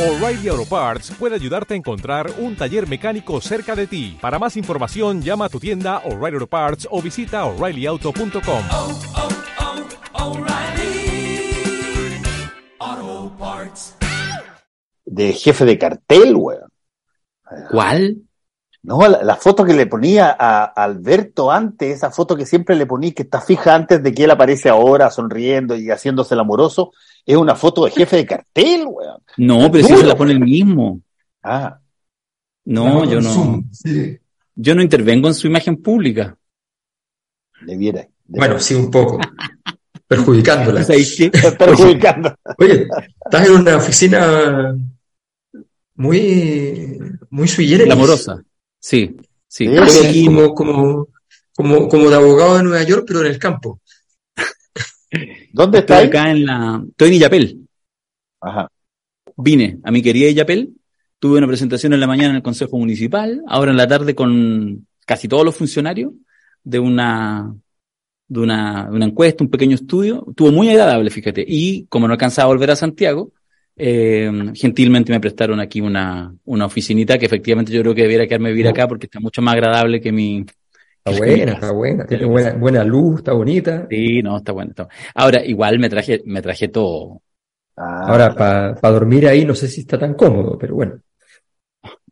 O'Reilly Auto Parts puede ayudarte a encontrar un taller mecánico cerca de ti. Para más información, llama a tu tienda O'Reilly Auto Parts o visita oreillyauto.com. oh, oh, Parts. de jefe de cartel, weón. ¿Cuál? No, la, la foto que le ponía a, a Alberto antes, esa foto que siempre le ponía, que está fija antes de que él aparece ahora sonriendo y haciéndose el amoroso, es una foto de jefe de cartel, weón. No, pero si se la pone el mismo. Ah, No, yo no. Zoom, sí. Yo no intervengo en su imagen pública. debiera. Bueno, sí, un poco. Perjudicándola. Perjudicando. Oye, estás en una oficina muy, muy sui generis. Glamorosa. Sí, sí. Sí, como, como, como de abogado de Nueva York, pero en el campo. ¿Dónde está estoy ahí? acá en la. Estoy en Illapel. Ajá. Vine a mi querida Illapel. Tuve una presentación en la mañana en el Consejo Municipal. Ahora en la tarde con casi todos los funcionarios de una, de una, de una encuesta, un pequeño estudio. Estuvo muy agradable, fíjate. Y como no alcanzaba a volver a Santiago, eh, gentilmente me prestaron aquí una, una oficinita que efectivamente yo creo que debiera quedarme a vivir acá porque está mucho más agradable que mi. Está buena, está buena. Tiene buena, buena luz, está bonita. Sí, no, está bueno. Está. Ahora, igual me traje, me traje todo. Ah, Ahora, para dormir ahí, no sé si está tan cómodo, pero bueno.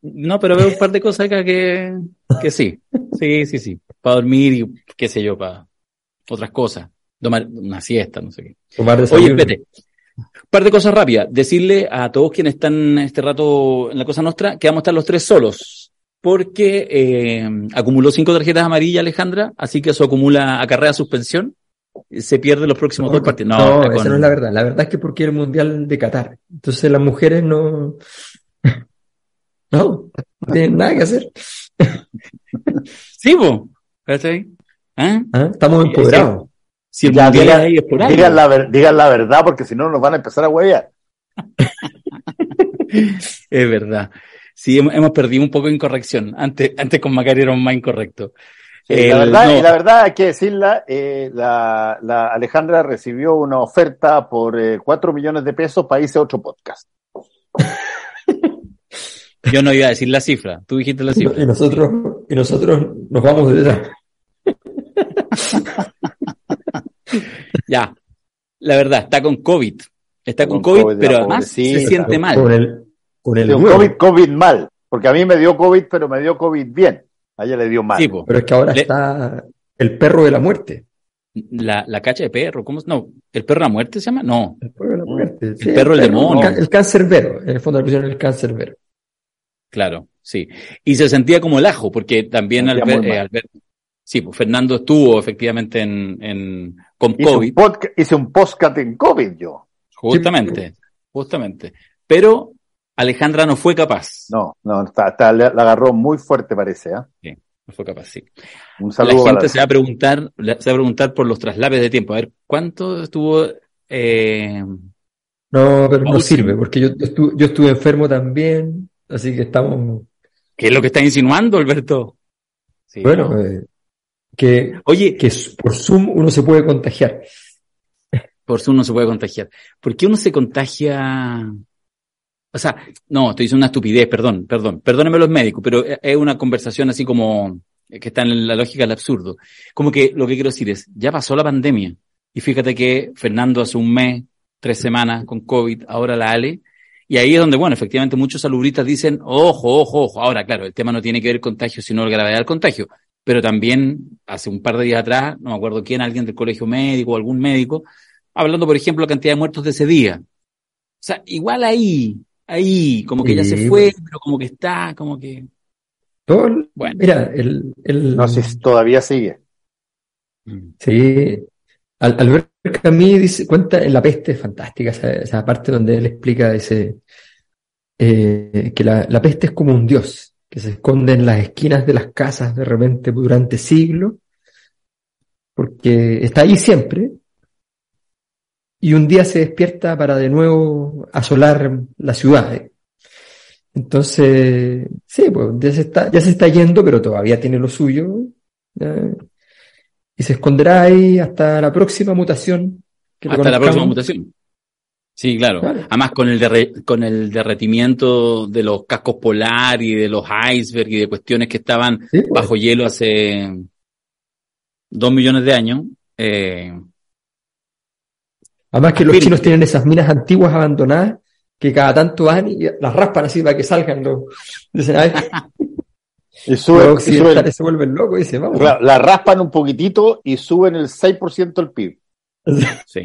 No, pero veo un par de cosas acá que, que sí. Sí, sí, sí. Para dormir y qué sé yo, para otras cosas. Tomar una siesta, no sé qué. Tomar Oye, espérate. Un par de cosas rápidas. Decirle a todos quienes están este rato en la Cosa Nostra que vamos a estar los tres solos. Porque eh, acumuló cinco tarjetas amarillas Alejandra, así que eso acumula acarrea suspensión. Se pierde los próximos dos partidos. No, No, esa no es la verdad. La verdad es que porque el Mundial de Qatar. Entonces las mujeres no... No, no tienen nada que hacer. Sí, po. ¿Cachai? ¿Ah? ¿Ah? Estamos Sí, empoderados. Si el Ya, mundial digan- es ahí es por algo. digan, la ver- digan la verdad porque si no nos van a empezar a huevear. Es verdad. Sí, hemos, hemos perdido un poco de incorrección. Antes, antes con Macari era más incorrecto. Sí, El- la, verdad, no. la verdad hay que decirla, eh, la, la Alejandra recibió una oferta por eh, 4 millones de pesos para irse a otro podcast. Yo no iba a decir la cifra. Tú dijiste la cifra. Y nosotros, y nosotros nos vamos detrás. Ya. La verdad, está con COVID. Está con, Con COVID, COVID, pero además se siente mal. Con el, con el. COVID, COVID mal, porque a mí me dio COVID, pero me dio COVID bien. A ella le dio mal. Sí. Pero es que ahora Le- está el perro de la muerte. La, la cacha de perro, ¿cómo? No, ¿el perro de la muerte se llama? No. El perro de la muerte. sí, perro del demonio. El, el cáncerbero. En el fondo le pusieron el cáncerbero. Claro, sí. Y se sentía como el ajo, porque también Albert- eh, sí, pues Fernando estuvo efectivamente en, en, con Hice un, COVID, hice un podcast en COVID yo. justamente, justamente. Pero Alejandra no fue capaz. No, no, está, está- le- la agarró muy fuerte parece. ¿ah? No fue capaz, sí. Un La saludo gente para se va a preguntar, la- se va a preguntar por los traslaves de tiempo. A ver, ¿cuánto estuvo eh, No, pero no sirve, porque yo, yo estuve, yo estuve enfermo también, así que estamos, ¿Qué es lo que está insinuando, Alberto? Sí, bueno, ¿no? eh, que, Oye, que por Zoom uno se puede contagiar. por Zoom no se puede contagiar. ¿Por qué uno se contagia? O sea, no, estoy diciendo una estupidez, perdón, perdón. Perdónenme los médicos, pero es- es una conversación así como eh, que está en la lógica del absurdo. Como que lo que quiero decir es, ya pasó la pandemia. Y fíjate que Fernando hace un mes, tres semanas con COVID, ahora la Ale. Y ahí es donde, bueno, efectivamente muchos salubristas dicen, ojo, ojo, ojo. Ahora, claro, el tema no tiene que ver con contagio, sino la gravedad del contagio. Pero también, hace un par de días atrás, no me acuerdo quién, alguien del colegio médico o algún médico, hablando, por ejemplo, la cantidad de muertos de ese día. O sea, igual ahí, ahí, como que ya se fue, pero como que está, como que, Todo, el- bueno. mira, el, el, No sé si todavía sigue. sí, Al, Albert Camus dice, cuenta en La peste, es fantástica esa, esa parte donde él explica, dice, eh, que la, la peste es como un dios, que se esconde en las esquinas de las casas de repente durante siglos, porque está ahí siempre, y un día se despierta para de nuevo asolar la ciudad. Entonces, sí, pues ya se está, ya se está yendo, pero todavía tiene lo suyo. Y se esconderá ahí hasta la próxima mutación. que Hasta la próxima mutación. Sí, claro. Claro. Además, con el, derre- con el derretimiento de los cascos polar y de los icebergs y de cuestiones que estaban Sí, pues. bajo hielo hace dos millones de años, eh, Además que los chinos tienen esas minas antiguas abandonadas que cada tanto van y las raspan así para que salgan los... Dicen, a ver, Y los suben, y suben- se vuelven locos y dicen, vamos. la raspan un poquitito y suben el 6% del PIB. sí.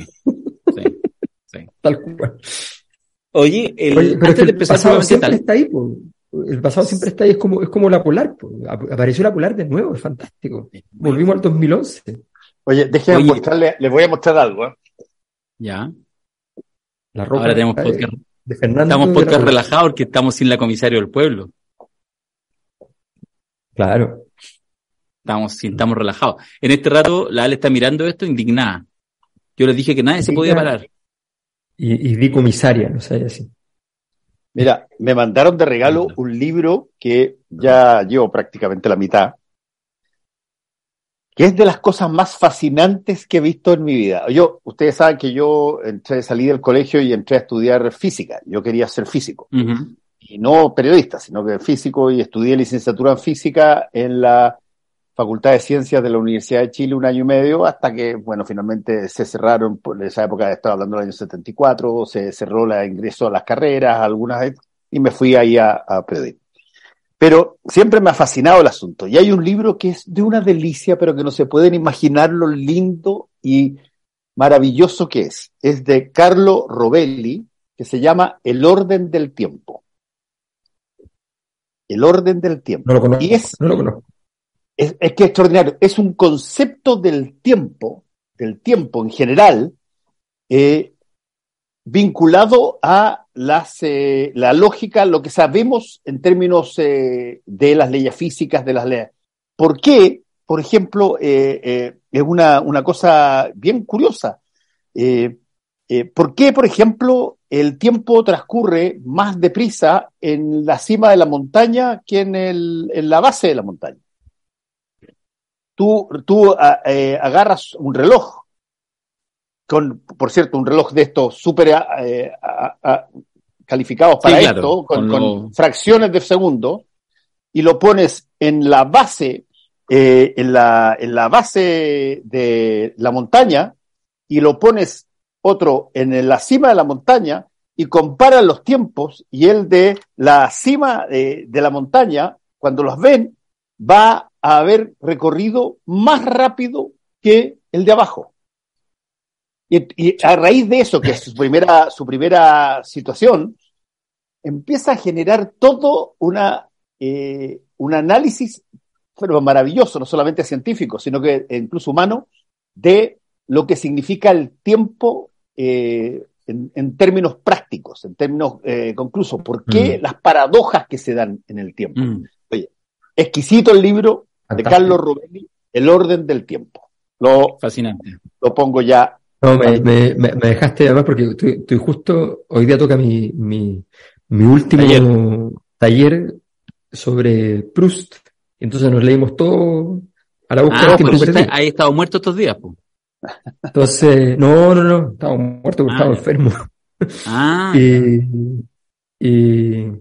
sí. Tal cual. Oye, el, Oye, pero es antes que de el empezar pasado siempre tal, está ahí, po. El pasado siempre está ahí, es como, es como la polar, po. Ap- Apareció la polar de nuevo, es fantástico. Volvimos al 2011. Oye, déjenme Oye. mostrarle, les voy a mostrar algo. ¿eh? Ya, La ropa ahora tenemos podcast, de Fernando. estamos podcast relajados porque estamos sin la comisario del pueblo. Claro. Estamos, sin- estamos relajados. En este rato, la Ale está mirando esto indignada. Yo les dije que nadie se podía parar. Y, y di comisaria, no sé, así. Mira, me mandaron de regalo un libro que ya llevo prácticamente la mitad, que es de las cosas más fascinantes que he visto en mi vida. Yo, ustedes saben que yo entré, salí del colegio y entré a estudiar física. Yo quería ser físico. Y no periodista, sino que físico, y estudié licenciatura en física en la Facultad de Ciencias de la Universidad de Chile un año y medio, hasta que, bueno, finalmente se cerraron, por esa época estaba hablando del año 74, se cerró la ingreso a las carreras, algunas, y me fui ahí a, a periodismo. Pero siempre me ha fascinado el asunto. Y hay un libro que es de una delicia, pero que no se pueden imaginar lo lindo y maravilloso que es. Es de Carlo Rovelli, que se llama El orden del tiempo. El orden del tiempo. No lo conozco. Y es, No lo conozco. es, es que es extraordinario. Es un concepto del tiempo, del tiempo en general, eh, vinculado a las, eh, la lógica, lo que sabemos en términos eh, de las leyes físicas, de las leyes. ¿Por qué? Por ejemplo, eh, eh, es una, una cosa bien curiosa. ¿Por qué, por ejemplo, el tiempo transcurre más deprisa en la cima de la montaña que en, el, en la base de la montaña? Tú, tú agarras un reloj, con, por cierto, un reloj de estos súper eh, calificados para claro, esto, con, con con lo- fracciones de segundo, y lo pones en la base, eh, en, la, en la base de la montaña, y lo pones otro en la cima de la montaña, y comparan los tiempos, y el de la cima de, de la montaña, cuando los ven, va a haber recorrido más rápido que el de abajo. Y, y a raíz de eso, que es su primera, su primera situación, empieza a generar todo una, eh, un análisis pero maravilloso, no solamente científico, sino que incluso humano, de lo que significa el tiempo eh, en, en términos prácticos, en términos eh, conclusos. ¿Por qué Mm. las paradojas que se dan en el tiempo? Mm. Exquisito el libro de. Carlos Rovelli, El orden del tiempo. Lo, Fascinante. lo pongo ya. No, me, me, me- dejaste además porque estoy, estoy justo, hoy día toca mi, mi, mi último Taller. taller. sobre Proust. Entonces nos leímos todo a la búsqueda Ah, tiempo eso perdido. está- ahí estado muerto estos días, po. Entonces, no, no, no, estaba muerto porque Ah, estaba enfermo. Ah, Y, y,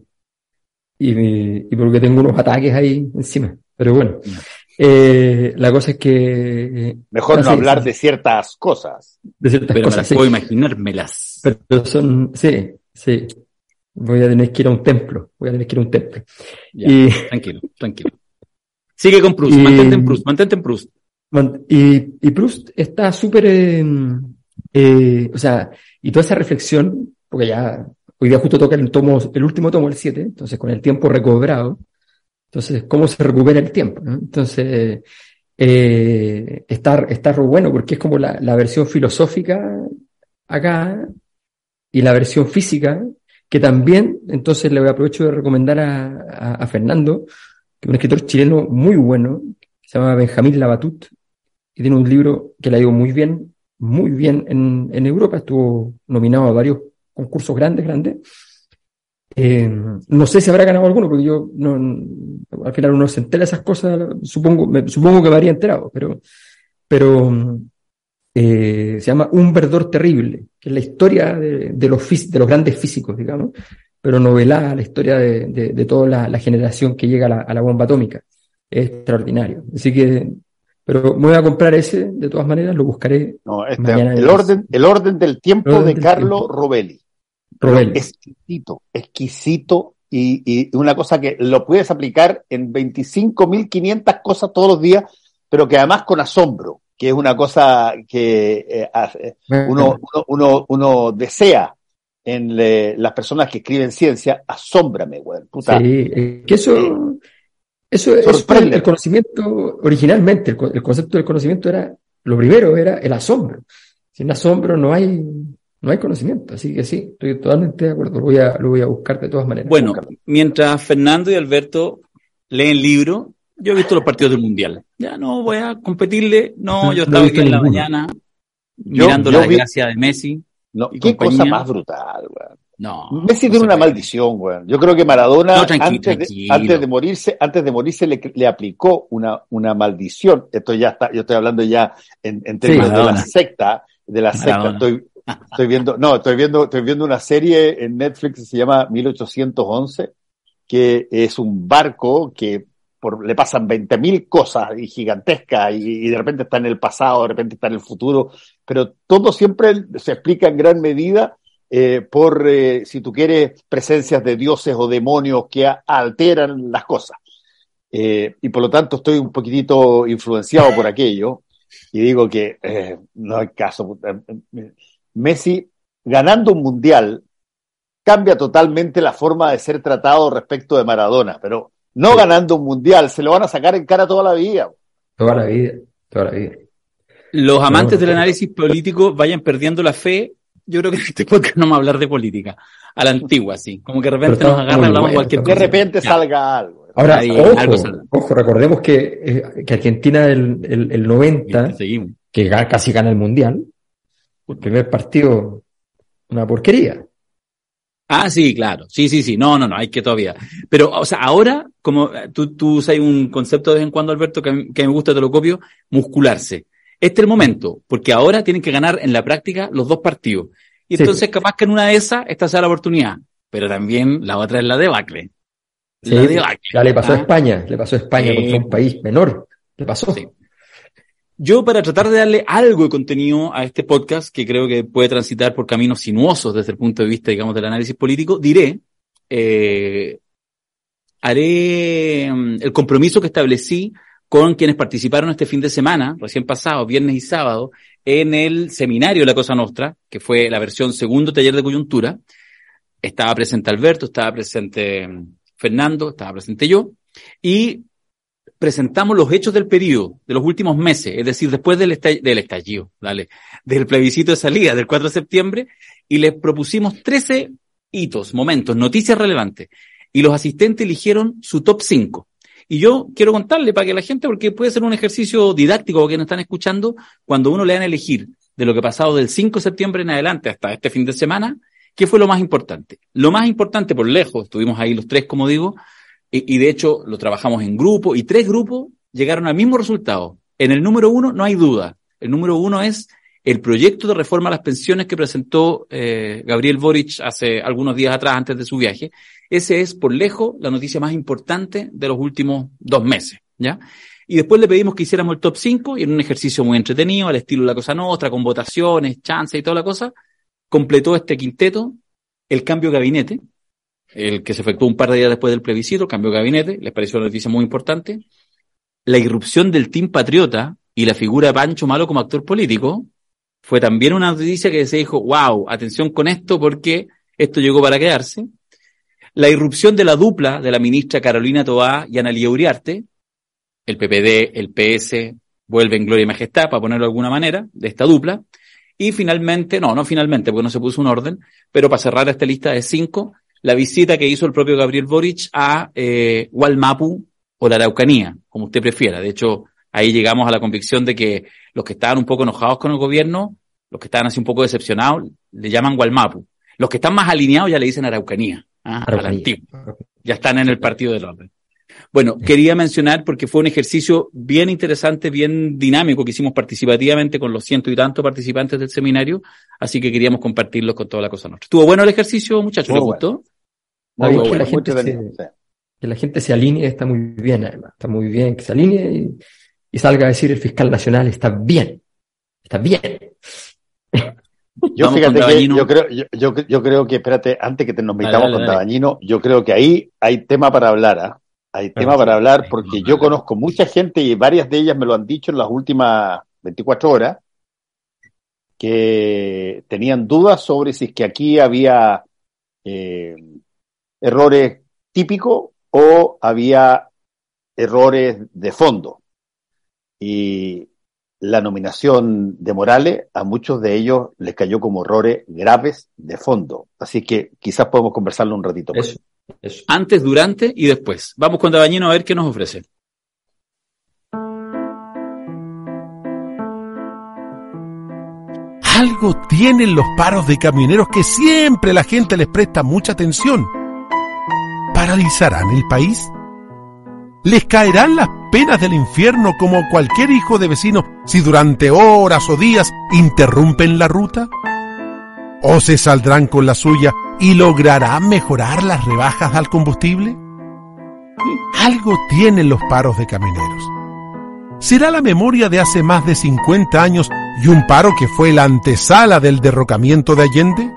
y, y porque tengo unos ataques ahí encima. Pero bueno. Eh, la cosa es que eh, Mejor Ah, no sí, hablar sí. de ciertas cosas. de ciertas pero me cosas, las sí. puedo imaginármelas. Pero son, sí, sí. Voy a tener que ir a un templo. Voy a tener que ir a un templo. Ya, Y, tranquilo, tranquilo. Sigue con Proust, Y- mantente en Proust, mantente en Proust. y, y Proust está súper, eh, eh, o sea, y toda esa reflexión, porque ya hoy día justo toca el tomo, el último tomo, el 7, entonces con el tiempo recobrado, entonces, ¿cómo se recupera el tiempo? no? Entonces, eh, está, bueno porque es como la, versión filosófica acá y la versión física, que también, entonces le aprovecho de recomendar a, Fernando, que es un escritor chileno muy bueno, se llama Benjamín Labatut, y tiene un libro que le ha ido muy bien, muy bien en, en Europa, estuvo nominado a varios concursos grandes, grandes. Eh, no sé si habrá ganado alguno, porque yo no, al final uno se entera de esas cosas, supongo, me- supongo que me habría enterado, pero, pero, eh, se llama Un verdor terrible, que es la historia de, de los, fís- de los grandes físicos, digamos, pero novelada la historia de, de, de toda la, la generación que llega a la, a la bomba atómica. Es extraordinario. Así que, pero me voy a comprar ese, de todas maneras, lo buscaré. No, este, Mañana el, orden, el orden del tiempo El orden de Carlo tiempo. Exquisito, exquisito. Y, y una cosa que lo puedes aplicar en 25.500 cosas todos los días, pero que además con asombro, que es una cosa que eh, hace- uno, uno, uno, uno desea en le- las personas que escriben ciencia, asómbrame, weón. Puta. Sí, es que eso, eso, Sorprende. el, el conocimiento, originalmente, el, el concepto del conocimiento era, lo primero era el asombro. Sin asombro no hay, no hay conocimiento. Así que sí, estoy totalmente de acuerdo. Lo voy a, lo voy a buscar de todas maneras. Bueno, mientras Fernando y Alberto leen libro, yo he visto los partidos del Mundial. Ya no voy a competirle, no, yo estaba aquí en la ninguno. mañana Yo- mirando yo la vi- desgracia de Messi. No, y qué compañía. cosa más brutal, weón. No. Messi no tiene una puede. maldición, weón. Yo creo que Maradona, No, antes, de, tranquilo. antes de morirse, antes de morirse le, le aplicó una, una maldición. Esto ya está, yo estoy hablando ya en, en términos de la secta, de la secta. Estoy, estoy viendo, no, estoy viendo, estoy viendo una serie en Netflix que se llama 1811, que es un barco que por, le pasan 20.000 cosas y gigantescas y, y de repente está en el pasado, de repente está en el futuro, pero todo siempre se explica en gran medida eh, por, eh, si tú quieres, presencias de dioses o demonios que a- alteran las cosas. Eh, y por lo tanto estoy un poquitito influenciado por aquello y digo que eh, no hay caso. Messi ganando un mundial cambia totalmente la forma de ser tratado respecto de Maradona, pero no Sí. ganando un mundial, se lo van a sacar en cara toda la vida. Toda la vida, toda la vida. Los amantes del análisis político vayan perdiendo la fe. Yo creo que en este podcast no vamos a hablar de política. A la antigua, sí. Como que de repente nos está agarra y muy hablamos de bueno, cualquier está De cosa. repente Ya. salga algo. Ahora, Ahí, ojo, algo ojo, recordemos que, eh, que Argentina el, el, el 90, Seguimos. que casi gana el Mundial, el primer partido, una porquería. Ah, sí, claro. Sí, sí, sí. No, no, no, hay que todavía. Pero, o sea, ahora, como eh, tú, tú usas un concepto de vez en cuando, Alberto, que, a mí- que me gusta, te lo copio, muscularse. Este es el momento, porque ahora tienen que ganar en la práctica los dos partidos. Y Sí. entonces, capaz que en una de esas, esta sea la oportunidad. Pero también la otra es la debacle. Sí, la debacle. ya le pasó a Ah. España, le pasó a España contra un país menor. Le pasó. Sí. Yo, para tratar de darle algo de contenido a este podcast, que creo que puede transitar por caminos sinuosos desde el punto de vista, digamos, del análisis político, diré, eh, haré mm, el compromiso que establecí con quienes participaron este fin de semana, recién pasado, viernes y sábado, en el seminario la Cosa Nostra, que fue la versión segundo taller de coyuntura. Estaba presente Alberto, estaba presente mm, Fernando, estaba presente yo, y presentamos los hechos del periodo, de los últimos meses, es decir, después del, estall- del estallido, dale, del plebiscito de salida del 4 de septiembre, y les propusimos 13 hitos, momentos, noticias relevantes, y los asistentes eligieron su top 5. Y yo quiero contarle para que la gente, porque puede ser un ejercicio didáctico para quienes están escuchando, cuando uno le dan a elegir de lo que ha pasado del 5 de septiembre en adelante hasta este fin de semana, ¿qué fue lo más importante? Lo más importante por lejos, estuvimos ahí los tres, como digo, y, de hecho lo trabajamos en grupo y tres grupos llegaron al mismo resultado. En el número uno no hay duda. El número uno es el proyecto de reforma a las pensiones que presentó eh, Gabriel Boric hace algunos días atrás, antes de su viaje. Ese es, por lejos, la noticia más importante de los últimos dos meses, ¿ya? Y después le pedimos que hiciéramos el top 5 y en un ejercicio muy entretenido, al estilo de la cosa nuestra, con votaciones, chances y toda la cosa, completó este quinteto el cambio de gabinete, el que se efectuó un par de días después del plebiscito, el cambio de gabinete, les pareció una noticia muy importante. La irrupción del Team Patriota y la figura de Pancho Malo como actor político fue también una noticia que se dijo, wow, atención con esto porque esto llegó para quedarse. La irrupción de la dupla de la ministra Carolina Toá y Analía Uriarte, el PPD, el PS, vuelve en gloria y majestad, para ponerlo de alguna manera, de esta dupla. Y finalmente, no, no finalmente, porque no se puso un orden, pero para cerrar esta lista de cinco, la visita que hizo el propio Gabriel Boric a eh, Gualmapu o la Araucanía, como usted prefiera. De hecho, ahí llegamos a la convicción de que los que estaban un poco enojados con el gobierno, los que estaban así un poco decepcionados, le llaman Gualmapu. Los que están más alineados ya le dicen Araucanía, ¿ah? a la Araucanía. antigua. Ya están en el partido del orden. Bueno, quería mencionar porque fue un ejercicio bien interesante, bien dinámico que hicimos participativamente con los ciento y tantos participantes del seminario, así que queríamos compartirlo con toda la cosa nuestra. ¿Estuvo bueno el ejercicio, muchachos? ¿Les bueno. gustó? Está Muy bien que la gente se- sí. Que la gente se alinee está muy bien, además. Está muy bien que se alinee y, y salga a decir el fiscal nacional está bien. Está bien. Yo fíjate que yo creo, yo, yo, yo creo que, espérate, antes que te nos metamos dale, con dale. Dabañino, yo creo que ahí hay tema para hablar, ¿ah? Hay tema sí. para hablar porque yo conozco mucha gente y varias de ellas me lo han dicho en las últimas 24 horas que tenían dudas sobre si es que aquí había eh, errores típicos o había errores de fondo. Y la nominación de Morales a muchos de ellos les cayó como errores graves de fondo. Así que quizás podemos conversarlo un ratito. más. Eso, eso. Antes, durante y después. Vamos con Dabañino a ver qué nos ofrece. Algo tienen los paros de camioneros que siempre la gente les presta mucha atención. ¿Paralizarán el país? ¿Les caerán las penas del infierno como cualquier hijo de vecino si durante horas o días interrumpen la ruta? ¿O se saldrán con la suya y lograrán mejorar las rebajas al combustible? Algo tienen los paros de camioneros. ¿Será la memoria de hace más de 50 años y un paro que fue la antesala del derrocamiento de Allende?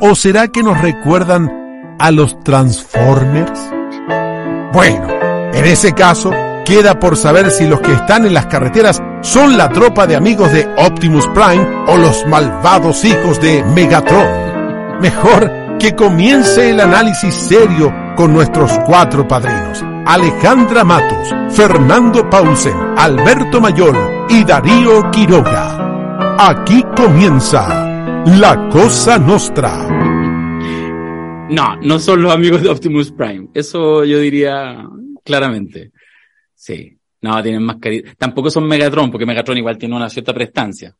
¿O será que nos recuerdan a los Transformers? Bueno, en ese caso, queda por saber si los que están en las carreteras son la tropa de amigos de Optimus Prime o los malvados hijos de Megatron. Mejor que comience el análisis serio con nuestros cuatro padrinos. Alejandra Matos, Fernando Paulsen, Alberto Mayol y Darío Quiroga. Aquí comienza La Cosa Nostra. No, no son los amigos de Optimus Prime. Eso yo diría claramente. Sí. No, tienen más caridad. Tampoco son Megatron, porque Megatron igual tiene una cierta prestancia.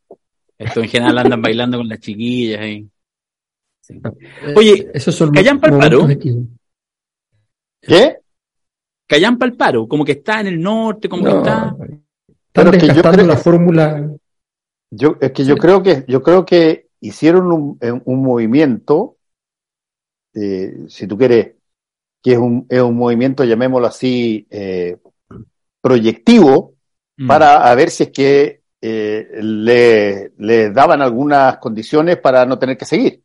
Esto en general andan bailando con las chiquillas ahí. Sí. Oye, esos son ¿callan pa'l momentos paro? que- ¿Qué? Callan para el paro, como que está en el norte, como que No, está. Pero están es que yo desgastando creo la que- fórmula. Yo, es que yo creo que, yo creo que hicieron un, eh, un movimiento, eh, si tú quieres, que es un, es un movimiento, llamémoslo así, eh, proyectivo, Mm. para a ver si es que eh, le, le daban algunas condiciones para no tener que seguir.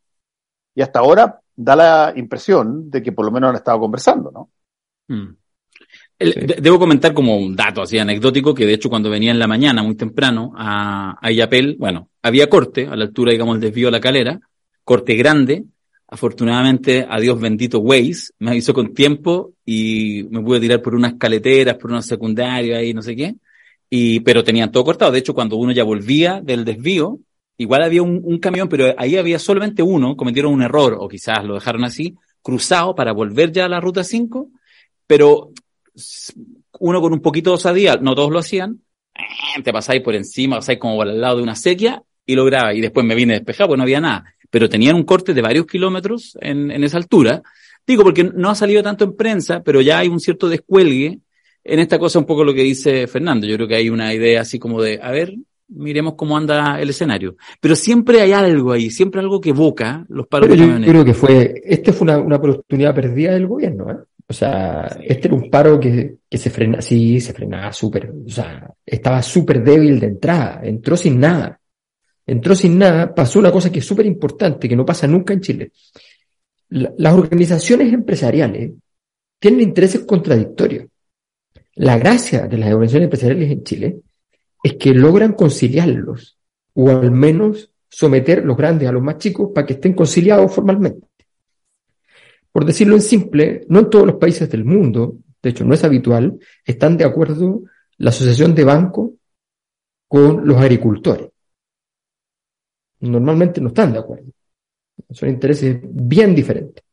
Y hasta ahora da la impresión de que por lo menos han estado conversando, ¿no? Mm. El- Sí. de- Debo comentar como un dato así anecdótico que de hecho cuando venía en la mañana muy temprano a, a Illapel, bueno, había corte a la altura, digamos, del desvío de la calera, corte grande. Afortunadamente, a Dios bendito Waze me avisó con tiempo y me pude tirar por unas caleteras, por unas secundarias y no sé qué. Y, pero tenían todo cortado. De hecho, cuando uno ya volvía del desvío, igual había un, camión, pero ahí había solamente uno, cometieron un error, o quizás lo dejaron así, cruzado para volver ya a la ruta 5, pero uno con un poquito de osadía, no todos lo hacían, eh, te pasáis por encima, pasáis como al lado de una sequía y lograba, y después me vine despejado, pues no había nada, pero tenían un corte de varios kilómetros en, en esa altura. Digo, porque no ha salido tanto en prensa, pero ya hay un cierto descuelgue en esta cosa, un poco lo que dice Fernando. Yo creo que hay una idea así como de, a ver, miremos cómo anda el escenario. Pero siempre hay algo ahí, siempre algo que evoca los paros Pero de yo camioneros. creo que fue, este fue una, una oportunidad perdida del gobierno, ¿eh? O sea, Sí. este era un paro que, que se frena, sí, se frenaba súper, o sea, estaba súper débil de entrada, entró sin nada. Entró sin nada, pasó una cosa que es súper importante, que no pasa nunca en Chile. La- las organizaciones empresariales tienen intereses contradictorios. La gracia de las organizaciones empresariales en Chile es que logran conciliarlos, o al menos someter los grandes a los más chicos para que estén conciliados formalmente. Por decirlo en simple, no en todos los países del mundo, de hecho no es habitual, están de acuerdo la Asociación de Bancos con los agricultores. Normalmente no están de acuerdo. Son intereses bien diferentes.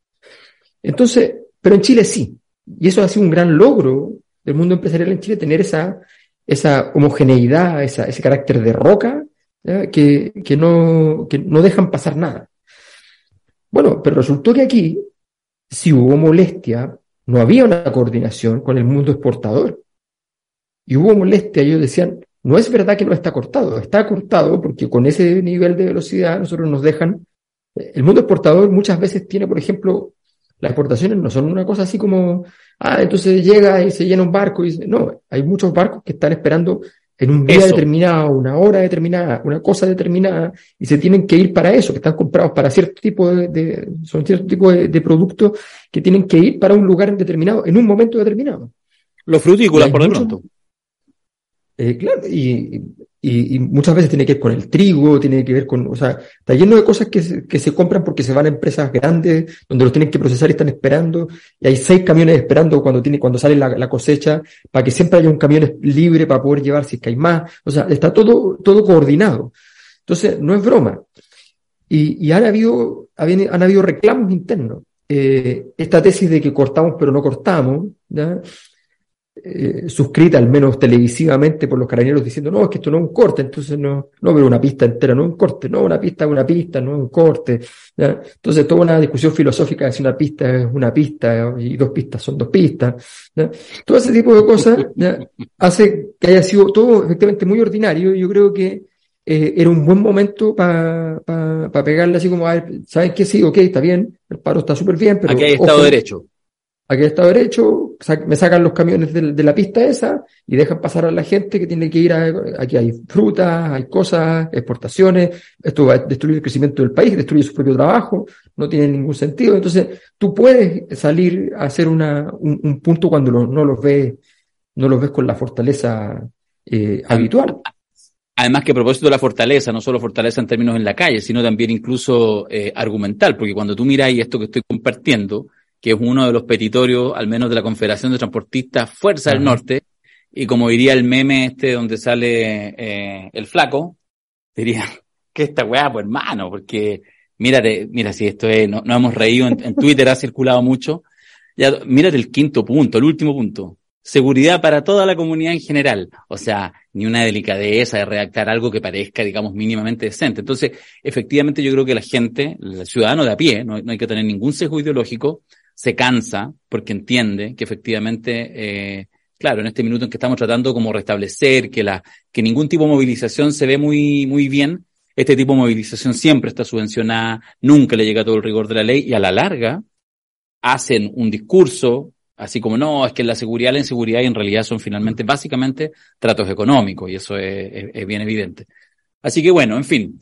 Entonces, pero en Chile sí. Y eso ha sido un gran logro del mundo empresarial en Chile, tener esa, esa homogeneidad, esa, ese carácter de roca, que, que, no, que no dejan pasar nada. Bueno, pero resultó que aquí sí hubo molestia no había una coordinación con el mundo exportador. Y hubo molestia, ellos decían, no es verdad que no está cortado, está cortado porque con ese nivel de velocidad nosotros nos dejan, el mundo exportador muchas veces tiene, por ejemplo, las exportaciones no son una cosa así como, ah, entonces llega y se llena un barco y no, hay muchos barcos que están esperando en un día Eso. determinado, una hora determinada, una cosa determinada, y se tienen que ir para eso, que están comprados para cierto tipo de, de- son cierto tipo de, de productos que tienen que ir para un lugar determinado, en un momento determinado. Los frutícolas, por pronto. Eh, claro, y, y, muchas veces tiene que ver con el trigo, tiene que ver con, o sea, está lleno de cosas que se, que se compran porque se van a empresas grandes, donde los tienen que procesar y están esperando, y hay seis camiones esperando cuando tiene, cuando sale la, la cosecha, para que siempre haya un camión libre para poder llevar si es que hay más, o sea, está todo, todo coordinado. Entonces, no es broma. Y, y han habido, habían- han habido reclamos internos. Eh, esta tesis de que cortamos pero no cortamos, ¿ya? Eh, suscrita al menos televisivamente por los carabineros diciendo, no, es que esto no es un corte, entonces no, no, pero una pista entera no es un corte, no, una pista es una pista, no es un corte. ¿ya? Entonces, toda una discusión filosófica de si una pista es una pista y dos pistas son dos pistas. ¿ya? Todo ese tipo de cosas ¿ya? hace que haya sido todo efectivamente muy ordinario y yo creo que eh, era un buen momento para pegarle así como, a ver, ¿saben qué? Sí, ok, está bien, el paro está súper bien, pero Aquí hay Estado de Derecho. Hay Estado de Derecho, me sacan los camiones de, la pista esa y dejan pasar a la gente que tiene que ir a, aquí hay frutas, hay cosas, exportaciones, esto va a destruir el crecimiento del país, destruye su propio trabajo, no tiene ningún sentido. Entonces, tú puedes salir a hacer una, un, un punto cuando no los ves, no los ves con la fortaleza eh, habitual. Además que a propósito de la fortaleza, no solo fortaleza en términos en la calle, sino también incluso eh, argumental, porque cuando tú miras ahí esto que estoy compartiendo, que es uno de los petitorios, al menos de la Confederación de Transportistas Fuerza del. Norte, y como diría el meme este donde sale eh, el flaco, diría que esta weá, pues hermano, porque mírate, mira si esto es, no, no hemos reído, en, en Twitter ha circulado mucho, ya, mírate el quinto punto, el último punto. Seguridad para toda la comunidad en general. O sea, ni una delicadeza de redactar algo que parezca, digamos, mínimamente decente. Entonces, efectivamente, yo creo que la gente, el ciudadano de a pie, no, no hay que tener ningún sesgo ideológico, se cansa porque entiende que efectivamente, eh, claro, en este minuto en que estamos tratando como restablecer que la, que ningún tipo de movilización se ve muy, muy bien, este tipo de movilización siempre está subvencionada, nunca le llega todo el rigor de la ley y a la larga hacen un discurso así como no, es que la seguridad, la inseguridad y en realidad son finalmente básicamente tratos económicos y eso es, es- es bien evidente. Así que bueno, en fin,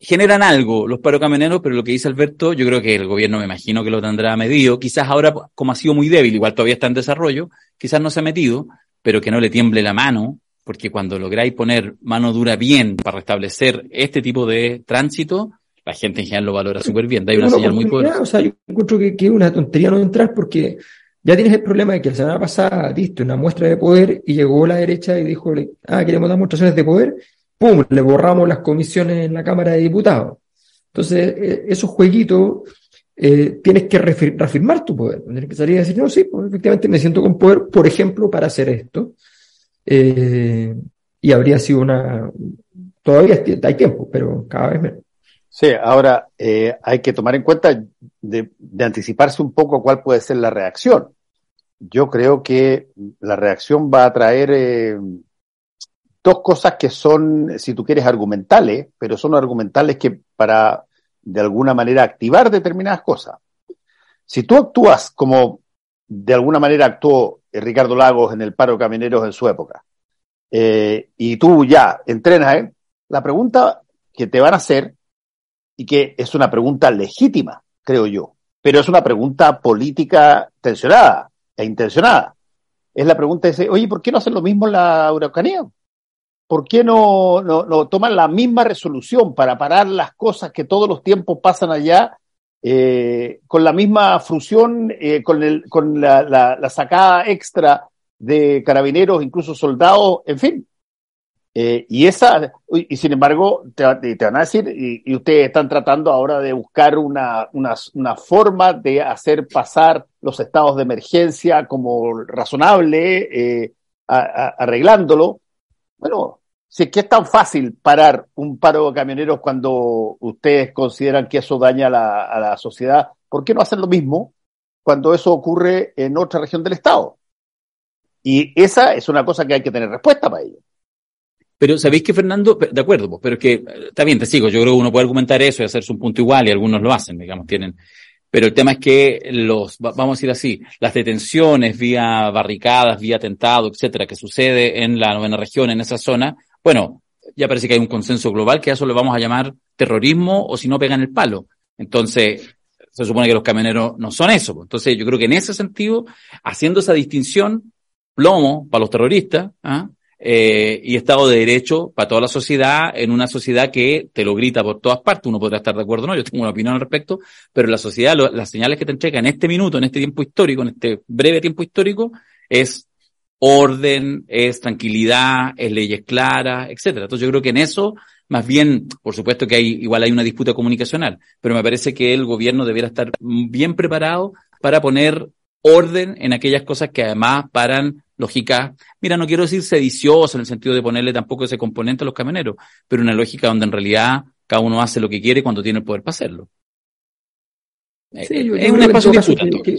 generan algo los parocamioneros, pero lo que dice Alberto, yo creo que el gobierno me imagino que lo tendrá medido, quizás ahora como ha sido muy débil, igual todavía está en desarrollo, quizás no se ha metido, pero que no le tiemble la mano, porque cuando lográis poner mano dura bien para restablecer este tipo de tránsito, la gente en general lo valora súper bien, da ahí una Una señal muy poderosa. O sea, yo encuentro que, que es una tontería no entrar porque ya tienes el problema de que la semana pasada diste una muestra de poder y llegó la derecha y dijo, ah, queremos dar demostraciones de poder, ¡pum! Le borramos las comisiones en la Cámara de Diputados. Entonces, eh, esos jueguitos, eh, tienes que reafirmar tu poder. Tienes que salir y decir, no, sí, pues, efectivamente me siento con poder, por ejemplo, para hacer esto. Eh, y habría sido una... Todavía hay tiempo, pero cada vez menos. Sí, ahora eh, hay que tomar en cuenta de, de anticiparse un poco cuál puede ser la reacción. Yo creo que la reacción va a traer dos cosas que son, si tú quieres, argumentales, pero son argumentales que para de alguna manera activar determinadas cosas. Si tú actúas como de alguna manera actuó Ricardo Lagos en el paro de en su época, eh, y tú ya entrenas, ¿eh? la pregunta que te van a hacer y que es una pregunta legítima, creo yo, pero es una pregunta política tensionada e intencionada. Es la pregunta de, oye, ¿por qué no hacen lo mismo en la Araucanía? ¿Por qué no, no, no toman la misma resolución para parar las cosas que todos los tiempos pasan allá eh, con la misma frusión, eh, con, el, con la, la, sacada extra de carabineros, incluso soldados, en fin, eh, y esa, y sin embargo, te, te van a decir, y, y, ustedes están tratando ahora de buscar una, una, una, forma de hacer pasar los estados de emergencia como razonable, eh, arreglándolo. Bueno, si es que es tan fácil parar un paro de camioneros cuando ustedes consideran que eso daña a la, a la sociedad, ¿por qué no hacer lo mismo cuando eso ocurre en otra región del Estado. Y esa es una cosa que hay que tener respuesta para ello. Pero sabéis que Fernando, de acuerdo, pues, pero es que, está bien, te sigo, yo creo que uno puede argumentar eso y hacerse un punto igual y algunos lo hacen, digamos, tienen. Pero el tema es que los, va- vamos a decir así, las detenciones vía barricadas, vía atentado, etcétera, que sucede en la novena región, en esa zona, bueno, ya parece que hay un consenso global que a eso le vamos a llamar terrorismo o si no pegan el palo. Entonces, se supone que los camioneros no son eso. Entonces, yo creo que en ese sentido, haciendo esa distinción, plomo para los terroristas, ¿ah? eh, y Estado de Derecho para toda la sociedad, en una sociedad que te lo grita por todas partes, uno podrá estar de acuerdo o no, yo tengo una opinión al respecto, pero la sociedad, lo- las señales que te entrega en este minuto, en este tiempo histórico, en este breve tiempo histórico, es orden, es tranquilidad, es leyes claras, etcétera. Entonces yo creo que en eso, más bien, por supuesto que hay, igual hay una disputa comunicacional, pero me parece que el gobierno debiera estar bien preparado para poner orden en aquellas cosas que además paran lógica, mira, no quiero decir sediciosa en el sentido de ponerle tampoco ese componente a los camioneros, pero una lógica donde en realidad cada uno hace lo que quiere cuando tiene el poder para hacerlo. Sí, Eh, yo- yo es un espacio que-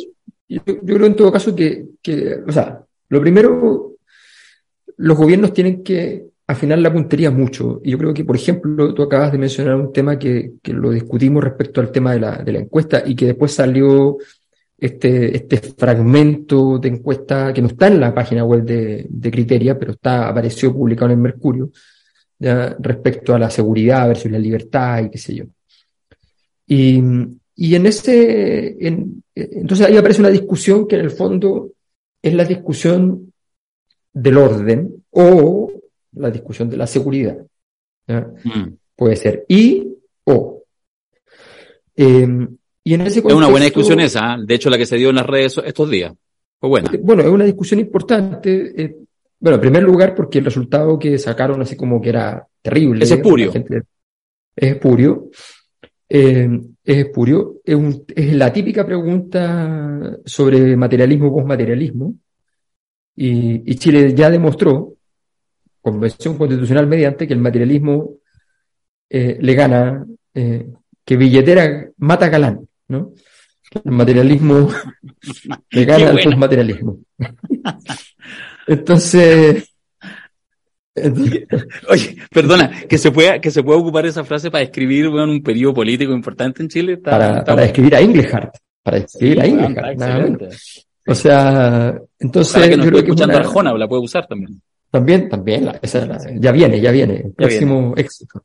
yo creo en todo caso que, que, o sea, lo primero, los gobiernos tienen que afinar la puntería mucho. Y yo creo que, por ejemplo, tú acabas de mencionar un tema que, lo discutimos respecto al tema de la, encuesta y que después salió este, este fragmento de encuesta que no está en la página web de, Criteria, pero está, apareció publicado en el Mercurio, respecto a la seguridad versus la libertad y qué sé yo. Y, y en ese, en- entonces ahí aparece una discusión que en el fondo es la discusión del orden o la discusión de la seguridad. Mm. Puede ser y o. Eh, y en ese Es una buena discusión esa, ¿eh? de hecho la que se dio en las redes estos días. Fue buena. Bueno, es una discusión importante. eh, bueno, en primer lugar, porque el resultado que sacaron así como que era terrible. Es espurio. Gente- es espurio. Eh, es espurio. Es, un- es la típica pregunta sobre materialismo o posmaterialismo. Y, y Chile ya demostró, convención constitucional mediante, que el materialismo eh, le gana, eh, que billetera mata galán, ¿no? El materialismo le gana al buena. posmaterialismo. Entonces, entonces, Oye, perdona, que se pueda, que se pueda ocupar esa frase para escribir bueno, un periodo político importante en Chile. Está, para, está para bueno. escribir a Englehart, para Sí, escribir a bueno, Englehart, excelente. O sea, entonces Ojalá que nos yo creo que es escuchando una- Arjona, la puede usar también. También, también, la- esa- la- ya viene, ya viene, el próximo éxito.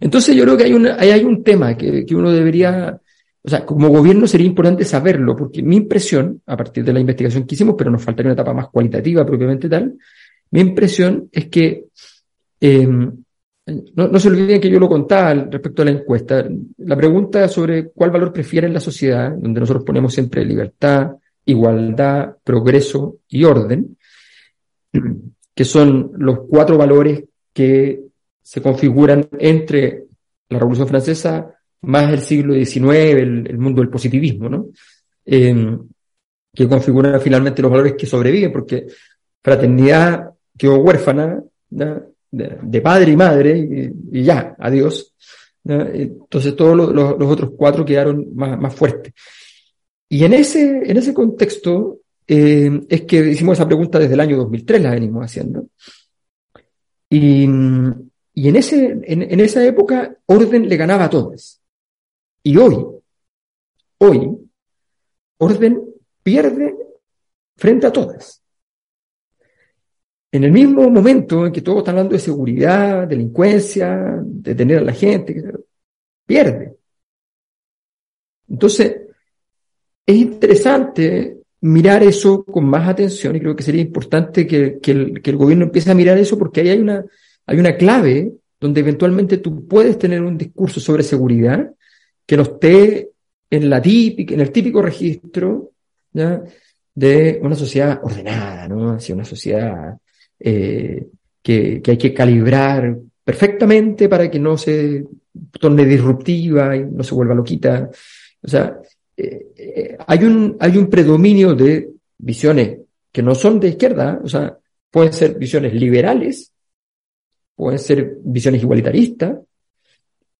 Entonces yo creo que hay un, hay un tema que, que uno debería, o sea, como gobierno sería importante saberlo, porque mi impresión, a partir de la investigación que hicimos, pero nos faltaría una etapa más cualitativa propiamente tal, mi impresión es que, eh, no, se olviden que yo lo contaba respecto a la encuesta, la pregunta sobre cuál valor prefiere en la sociedad, donde nosotros ponemos siempre libertad, igualdad, progreso y orden, que son los cuatro valores que se configuran entre la Revolución Francesa más el siglo XIX, el, el mundo del positivismo, ¿no? Eh, que configuran finalmente los valores que sobreviven, porque fraternidad quedó huérfana de, padre y madre, y, ya, adiós. Entonces todos los, otros cuatro quedaron más, más fuertes. Y en ese, en ese contexto eh, es que hicimos esa pregunta desde el año 2003, la venimos haciendo. Y, y en, ese, en, en esa época, orden le ganaba a todos. Y hoy, hoy, orden pierde frente a todas. En el mismo momento en que todos están hablando de seguridad, delincuencia, de tener a la gente, pierde. Entonces, es interesante mirar eso con más atención y creo que sería importante que, el, gobierno empiece a mirar eso porque ahí hay una, hay una clave donde eventualmente tú puedes tener un discurso sobre seguridad que no esté en, la típica, en el típico registro de una sociedad ordenada, ¿no? Hacia una sociedad eh, que, que hay que calibrar perfectamente para que no se torne disruptiva y no se vuelva loquita. O sea, eh, eh, hay un, hay un predominio de visiones que no son de izquierda, o sea, pueden ser visiones liberales, pueden ser visiones igualitaristas,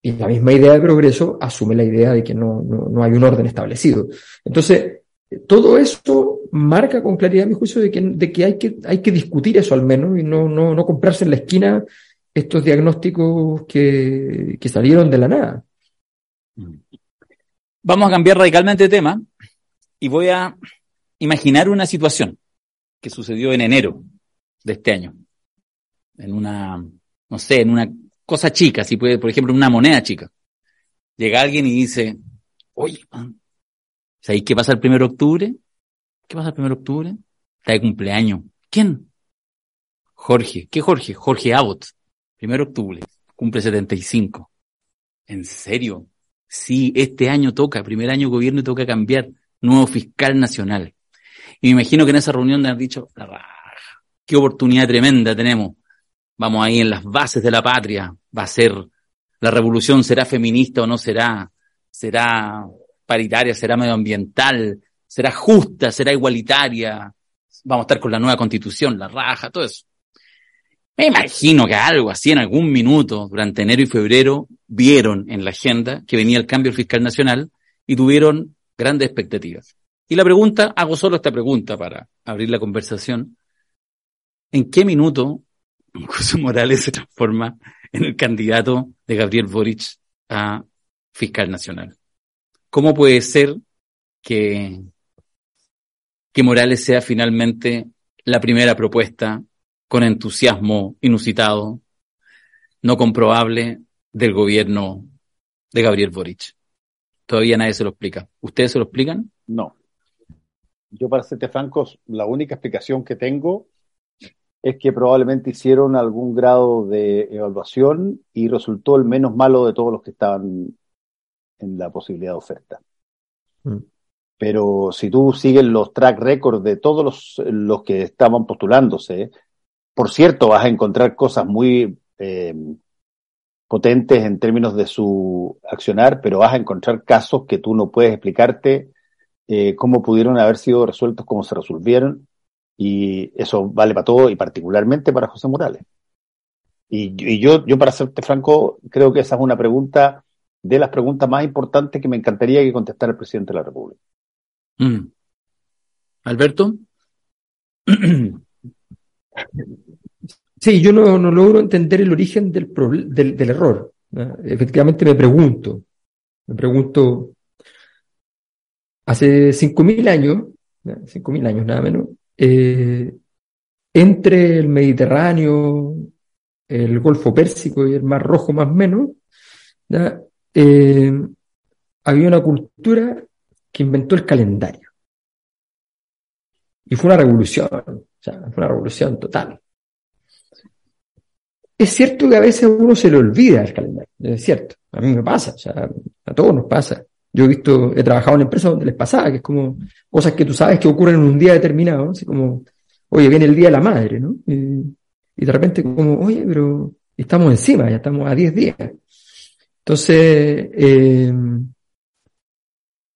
y la misma idea de progreso asume la idea de que no, no, no hay un orden establecido. Entonces, todo eso marca con claridad mi juicio de que, de que, hay, que hay que discutir eso al menos y no, no, no comprarse en la esquina estos diagnósticos que, que salieron de la nada. Vamos a cambiar radicalmente de tema y voy a imaginar una situación que sucedió en enero de este año. En una, no sé, en una cosa chica, si puede, por ejemplo, una moneda chica. Llega alguien y dice, oye, man, ¿sabéis qué pasa el primero de octubre? ¿Qué pasa el primero de octubre? Está de cumpleaños. ¿Quién? Jorge. ¿Qué Jorge? Jorge Abbott. Primero de octubre. Cumple 75. ¿En serio? Sí, este año toca, primer año gobierno y toca cambiar. Nuevo fiscal nacional. Y me imagino que en esa reunión le han dicho, qué oportunidad tremenda tenemos. Vamos ahí en las bases de la patria. Va a ser, la revolución será feminista o no será, será paritaria, será medioambiental, será justa, será igualitaria. Vamos a estar con la nueva constitución, la raja, todo eso. Me imagino que algo así en algún minuto durante enero y febrero vieron en la agenda que venía el cambio fiscal nacional y tuvieron grandes expectativas. Y la pregunta, hago solo esta pregunta para abrir la conversación. ¿En qué minuto José Morales se transforma en el candidato de Gabriel Boric a fiscal nacional? ¿Cómo puede ser que, que Morales sea finalmente la primera propuesta con entusiasmo inusitado, no comprobable del gobierno de Gabriel Boric? Todavía nadie se lo explica. ¿Ustedes se lo explican? No. Yo, para serte franco, la única explicación que tengo es que probablemente hicieron algún grado de evaluación y resultó el menos malo de todos los que estaban en la posibilidad de oferta. Mm. Pero si tú sigues los track records de todos los, los que estaban postulándose, por cierto, vas a encontrar cosas muy eh, potentes en términos de su accionar, pero vas a encontrar casos que tú no puedes explicarte eh, cómo pudieron haber sido resueltos, cómo se resolvieron, y eso vale para todo y particularmente para José Morales. Y, y yo, yo, para serte franco, creo que esa es una pregunta de las preguntas más importantes que me encantaría que contestara el presidente de la República. Mm. Alberto. Sí, yo no, no logro entender el origen del, del, del error. ¿no? Efectivamente me pregunto, me pregunto, hace 5.000 años, ¿no? 5.000 años nada menos, eh, entre el Mediterráneo, el Golfo Pérsico y el Mar Rojo más o menos, ¿no? Eh, había una cultura que inventó el calendario. Y fue una revolución, o sea, fue una revolución total. Es cierto que a veces uno se le olvida el calendario, es cierto, a mí me pasa, o sea, a todos nos pasa. Yo he visto, he trabajado en empresas donde les pasaba, que es como cosas que tú sabes que ocurren en un día determinado, así como, oye, viene el día de la madre, ¿no? Y, y de repente como, oye, pero estamos encima, ya estamos a 10 días. Entonces, eh,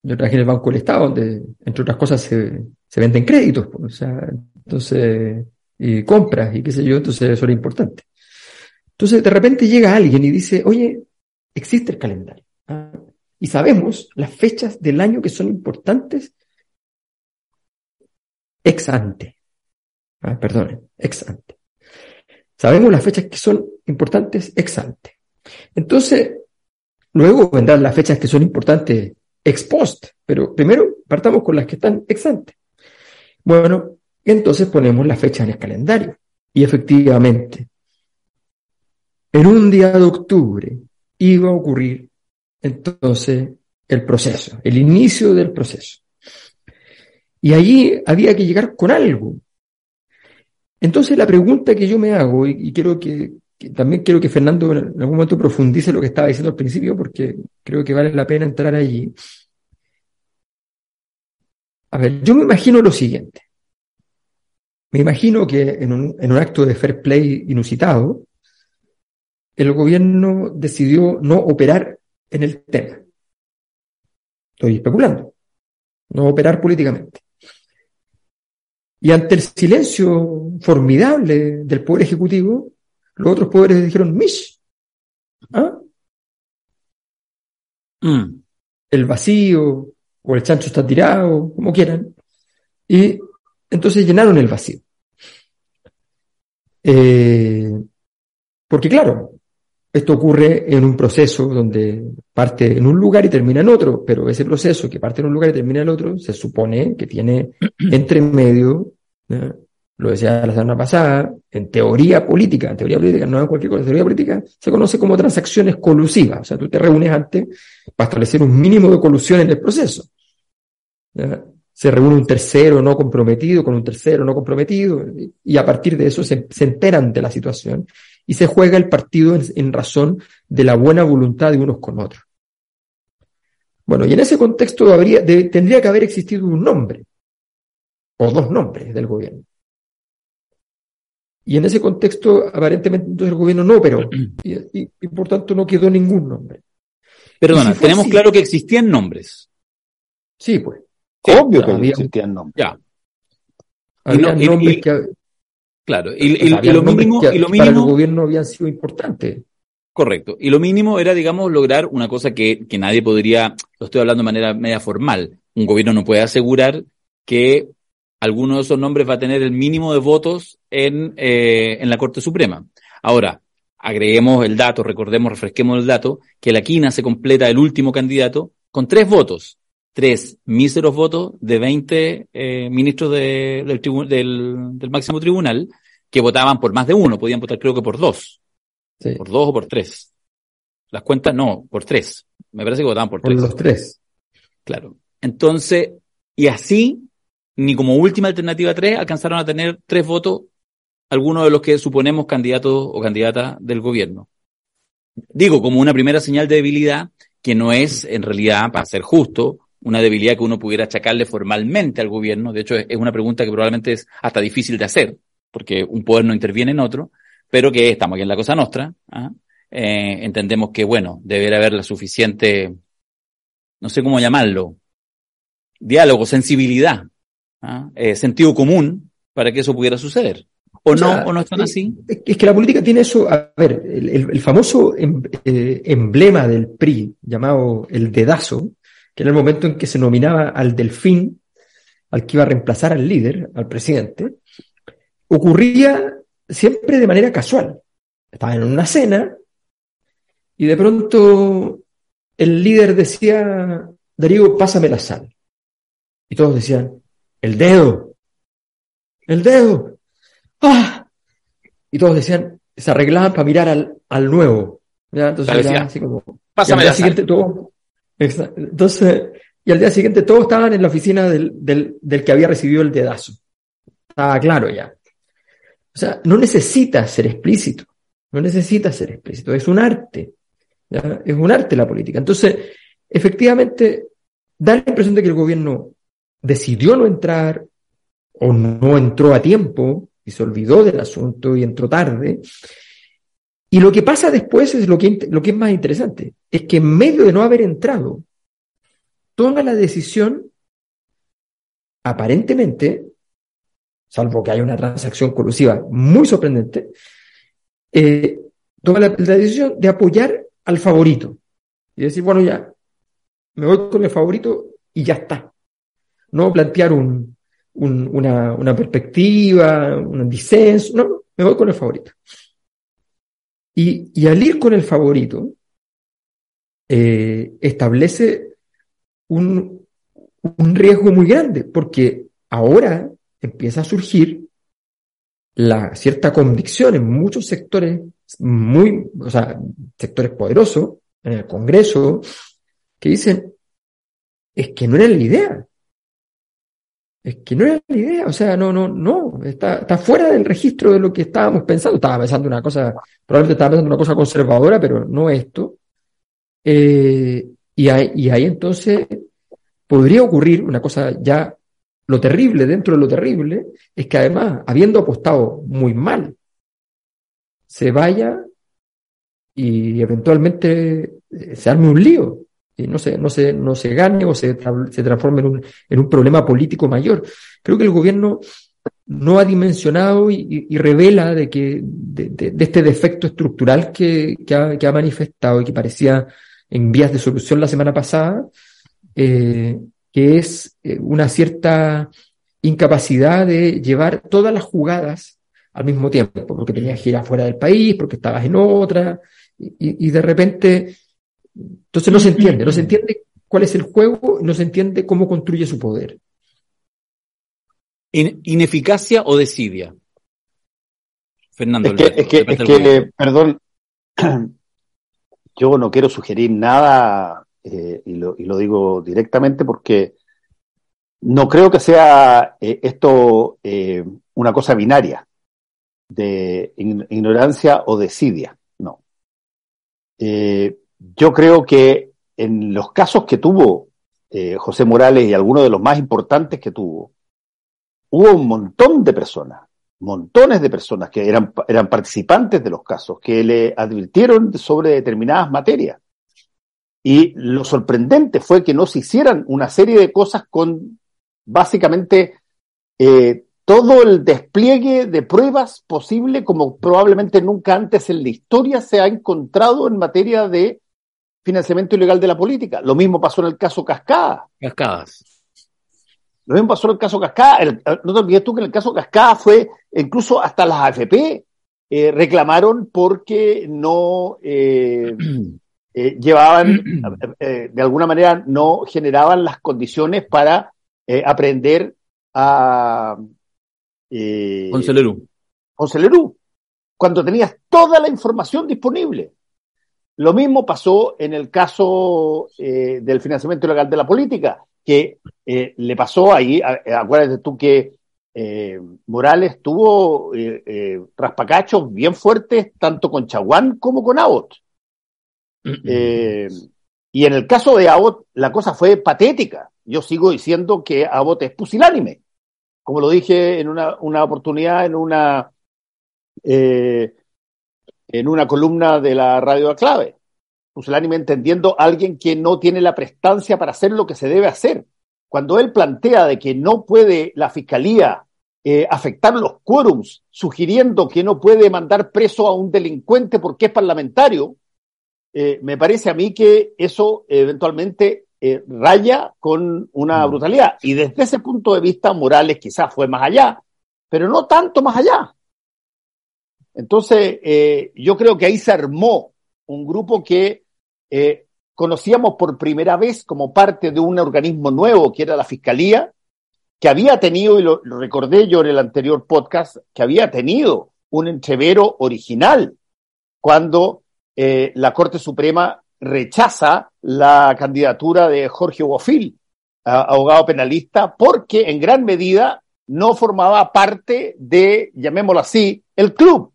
yo trabajé en el Banco del Estado, donde, entre otras cosas, se, venden créditos, pues, o sea, entonces, y compras y qué sé yo, entonces eso era importante. Entonces, de repente llega alguien y dice, oye, existe el calendario. ¿ah? Y sabemos las fechas del año que son importantes ex ante. Ah, perdonen, ex ante. Sabemos las fechas que son importantes ex ante. Entonces, luego vendrán las fechas que son importantes ex post, pero primero partamos con las que están ex ante. Bueno, entonces ponemos la fecha en el calendario. Y efectivamente, en un día de octubre iba a ocurrir entonces el proceso, el inicio del proceso. Y allí había que llegar con algo. Entonces la pregunta que yo me hago, y, y quiero que también quiero que Fernando en algún momento profundice lo que estaba diciendo al principio, porque creo que vale la pena entrar allí. A ver, yo me imagino lo siguiente. Me imagino que en un, en un acto de fair play inusitado, el gobierno decidió no operar en el tema. Estoy especulando. No operar políticamente. Y ante el silencio formidable del Poder Ejecutivo, los otros poderes dijeron, Mish. ¿Ah? Mm. El vacío, o el chancho está tirado, como quieran, y entonces llenaron el vacío. Eh, porque claro, esto ocurre en un proceso donde parte en un lugar y termina en otro, pero ese proceso que parte en un lugar y termina en otro se supone que tiene entre medio. Lo decía la semana pasada, en teoría política, en teoría política, no en cualquier cosa, en teoría política se conoce como transacciones colusivas, o sea, tú te reúnes antes para establecer un mínimo de colusión en el proceso. Se reúne un tercero no comprometido con un tercero no comprometido, y- y a partir de eso se, se enteran de la situación y se juega el partido en, en razón de la buena voluntad de unos con otros. Bueno, y en ese contexto habría, de- tendría que haber existido un nombre, o dos nombres del gobierno. Y en ese contexto, aparentemente, entonces el gobierno no operó, y, y- y por tanto no quedó ningún nombre. Perdona, si tenemos así- claro que existían nombres. Sí, pues, Obvio que había- existían nombres. Ya, había no- nombres y- que, claro. Y, lo mínimo, que y lo para el mínimo, gobierno habían sido importantes. correcto. Y lo mínimo era, digamos, lograr una cosa que, que nadie podría, lo estoy hablando de manera media formal. Un gobierno no puede asegurar que alguno de esos nombres va a tener el mínimo de votos en, eh, en la Corte Suprema. Ahora, agreguemos el dato, recordemos, refresquemos el dato, que la quina se completa el último candidato con tres votos. Tres míseros votos de 20 eh, ministros de- del, tribu- del, del máximo tribunal que votaban por más de uno, podían votar creo que por dos, Sí, por dos o por tres. Las cuentas, no, por tres. Me parece que votaban por por tres. los tres. Claro. Entonces, y así, ni como última alternativa tres, alcanzaron a tener tres votos algunos de los que suponemos candidatos o candidatas del gobierno. Digo, como una primera señal de debilidad, que no es, en realidad, para ser justo, una debilidad que uno pudiera achacarle formalmente al gobierno. De hecho, es es una pregunta que probablemente es hasta difícil de hacer, porque un poder no interviene en otro, pero que estamos aquí en la cosa nuestra. ¿ah? Eh, entendemos que, bueno, debería haber la suficiente, no sé cómo llamarlo, diálogo, sensibilidad, ¿ah? Eh, sentido común para que eso pudiera suceder. ¿O, O no? ¿O no están así? Es es que la política tiene eso, a ver, el, el- el famoso em- eh, emblema del PRI, llamado el dedazo, que era el momento en que se nominaba al delfín, al que iba a reemplazar al líder, al presidente, ocurría siempre de manera casual. Estaban en una cena y de pronto el líder decía, Darío, pásame la sal. Y todos decían, el dedo, el dedo. ¡Ah! Y todos decían, se arreglaban para mirar al, al nuevo. ¿ya? Entonces, ya así como, Pásame y al día siguiente todo, entonces, y al día siguiente todos estaban en la oficina del, del, del que había recibido el dedazo. Estaba claro ya. O sea, no necesita ser explícito. No necesita ser explícito. Es un arte. ¿ya? Es un arte la política. Entonces, efectivamente, da la impresión de que el gobierno decidió no entrar o no entró a tiempo y se olvidó del asunto y entró tarde. Y lo que pasa después es lo que, lo que es más interesante, es que en medio de no haber entrado, toma la decisión, aparentemente, salvo que haya una transacción colusiva muy sorprendente, eh, toma la, la decisión de apoyar al favorito y decir, bueno, ya, me voy con el favorito y ya está. No plantear un, un- una, perspectiva, un disenso, no, no, me voy con el favorito. Y, y al ir con el favorito, eh, establece un, un riesgo muy grande, porque ahora empieza a surgir la cierta convicción en muchos sectores muy, o sea, sectores poderosos en el Congreso, que dicen, es que no era la idea. Es que no era la idea, o sea, no, no, no, está, está fuera del registro de lo que estábamos pensando. Estaba pensando una cosa, probablemente estaba pensando una cosa conservadora, pero no esto. Eh, y, ahí, y ahí entonces podría ocurrir una cosa ya, lo terrible dentro de lo terrible, es que además, habiendo apostado muy mal, se vaya y eventualmente eh, se arme un lío no se, no se, no se gane o se, tra- se transforme en un, en un problema político mayor. Creo que el gobierno no ha dimensionado y, revela de que de, este defecto estructural que, que ha, manifestado y que parecía en vías de solución la semana pasada, eh, que es eh, una cierta incapacidad de llevar todas las jugadas al mismo tiempo, porque tenías que ir afuera del país, porque estabas en otra, y de repente, entonces no se entiende, no se entiende cuál es el juego, no se entiende cómo construye su poder. In- ¿Ineficacia o desidia? Fernando. Es que, Alberto, es que, es perdón, yo no quiero sugerir nada eh, y, lo, y lo digo directamente porque no creo que sea eh, esto eh, una cosa binaria de ign- ignorancia o desidia, no. Eh, yo creo que en los casos que tuvo eh, José Morales y algunos de los más importantes que tuvo, hubo un montón de personas montones de personas que eran, eran participantes de los casos, que le advirtieron sobre determinadas materias. Y lo sorprendente fue que no se hicieran una serie de cosas con básicamente eh, todo el despliegue de pruebas posible como probablemente nunca antes en la historia se ha encontrado en materia de financiamiento ilegal de la política. Lo mismo pasó en el caso Cascada. Cascadas. Lo mismo pasó en el caso Cascada. El- no te olvides tú que en el caso Cascada fue, incluso hasta las AFP eh, reclamaron porque no eh, eh, llevaban, de alguna manera, no generaban las condiciones para aprender a eh, Lerú. Lerú, cuando tenías toda la información disponible. Lo mismo pasó en el caso eh, del financiamiento ilegal de la política, que eh, le pasó ahí, acuérdate tú que eh, Morales tuvo raspacachos bien fuertes tanto con Chaguán como con Abbott. Y en el caso de Abbott, la cosa fue patética. Yo sigo diciendo que Abbott es pusilánime. Como lo dije en una, una oportunidad, en una, eh, en una columna de la radio a clave. Pusilánime entendiendo a alguien que no tiene la prestancia para hacer lo que se debe hacer. Cuando él plantea de que no puede la fiscalía eh, afectar los quórums, sugiriendo que no puede mandar preso a un delincuente porque es parlamentario, eh, me parece a mí que eso eventualmente eh, raya con una Mm. brutalidad. Y desde ese punto de vista, Morales quizás fue más allá, pero no tanto más allá. Entonces, eh, yo creo que ahí se armó un grupo que eh, conocíamos por primera vez como parte de un organismo nuevo que era la Fiscalía, que había tenido, y lo, lo recordé yo en el anterior podcast, que había tenido un entrevero original cuando eh, la Corte Suprema rechaza la candidatura de Jorge Bofill, a- abogado penalista, porque en gran medida no formaba parte de, llamémoslo así, el club.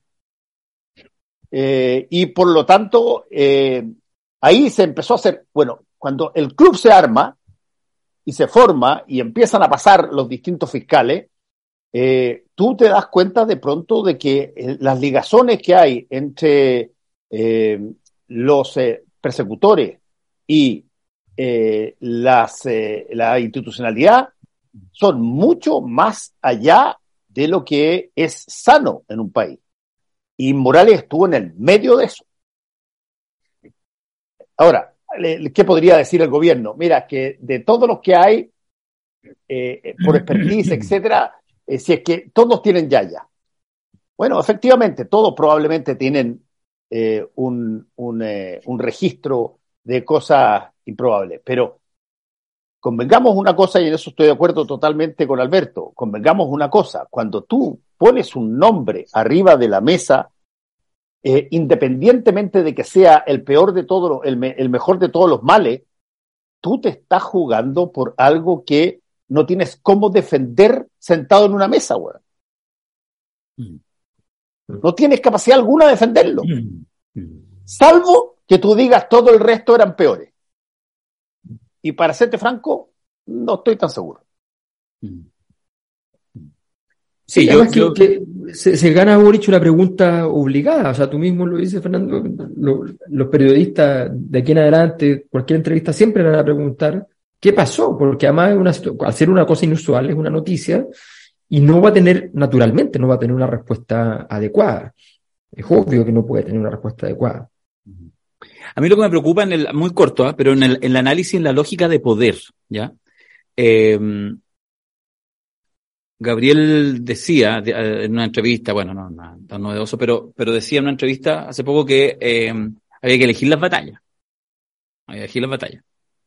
Eh, y por lo tanto, eh, ahí se empezó a hacer, bueno, cuando el club se arma y se forma y empiezan a pasar los distintos fiscales, eh, tú te das cuenta de pronto de que eh, las ligazones que hay entre los persecutores y las, la institucionalidad son mucho más allá de lo que es sano en un país. Y Morales estuvo en el medio de eso. Ahora, ¿qué podría decir el gobierno? Mira, que de todos los que hay, eh, por expertise, etcétera, eh, si es que todos tienen yaya. Bueno, efectivamente, todos probablemente tienen eh, un, un, eh, un registro de cosas improbables, pero convengamos una cosa, y en eso estoy de acuerdo totalmente con Alberto, convengamos una cosa, cuando tú pones un nombre arriba de la mesa, eh, independientemente de que sea el peor de todos, el, me- el mejor de todos los males, tú te estás jugando por algo que no tienes cómo defender sentado en una mesa, weón. Mm. No tienes capacidad alguna de defenderlo, Mm. salvo que tú digas todo el resto eran peores. Y para serte franco, no estoy tan seguro. Sí, yo, además que, yo- que se, se gana Boric una pregunta obligada. O sea, tú mismo lo dices, Fernando. lo- los periodistas de aquí en adelante, cualquier entrevista, siempre van a preguntar qué pasó, porque además una al ser una cosa inusual, es una noticia y no va a tener, naturalmente, no va a tener una respuesta adecuada. Es obvio que no puede tener una respuesta adecuada. A mí lo que me preocupa en el, muy corto, ¿ah? pero en el, en el análisis, en la lógica de poder, ¿ya? eh, Gabriel decía de- eh, en una entrevista, bueno, no, no tan novedoso, pero, pero decía en una entrevista hace poco que eh, había que elegir las batallas. Había que elegir las batallas.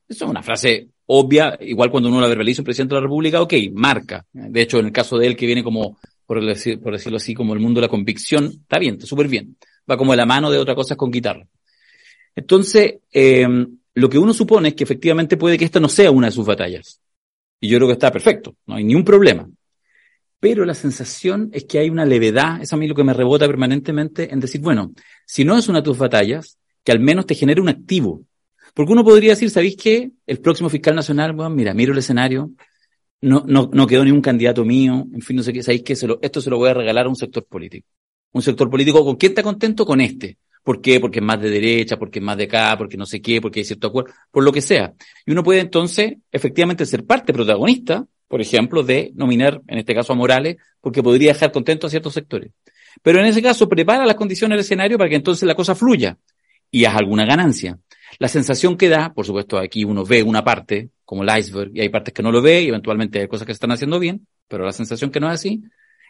Eso es una frase obvia, igual cuando uno la verbaliza un presidente de la República, ok, marca. De hecho, en el caso de él, que viene como, por, decir- por decirlo así, como el mundo de la convicción, está bien, está súper bien. Va como de la mano de otra cosa con guitarra. Entonces, eh, lo que uno supone es que efectivamente puede que esta no sea una de sus batallas. Y yo creo que está perfecto, no hay ningún problema. Pero la sensación es que hay una levedad, es a mí lo que me rebota permanentemente en decir, bueno, si no es una de tus batallas, que al menos te genere un activo. Porque uno podría decir, ¿sabéis qué? El próximo fiscal nacional, bueno, mira, miro el escenario, no, no, no quedó ni un candidato mío, en fin, no sé qué, ¿sabéis qué? Se lo- esto se lo voy a regalar a un sector político. Un sector político, ¿con quién está contento? Con este. ¿Por qué? Porque es más de derecha, porque es más de acá, porque no sé qué, porque hay cierto acuerdo, por lo que sea. Y uno puede entonces efectivamente ser parte protagonista, por ejemplo, de nominar, en este caso a Morales, porque podría dejar contento a ciertos sectores. Pero en ese caso, prepara las condiciones del escenario para que entonces la cosa fluya y haz alguna ganancia. La sensación que da, por supuesto, aquí uno ve una parte, como el iceberg, y hay partes que no lo ve, y eventualmente hay cosas que se están haciendo bien, pero la sensación que no es así,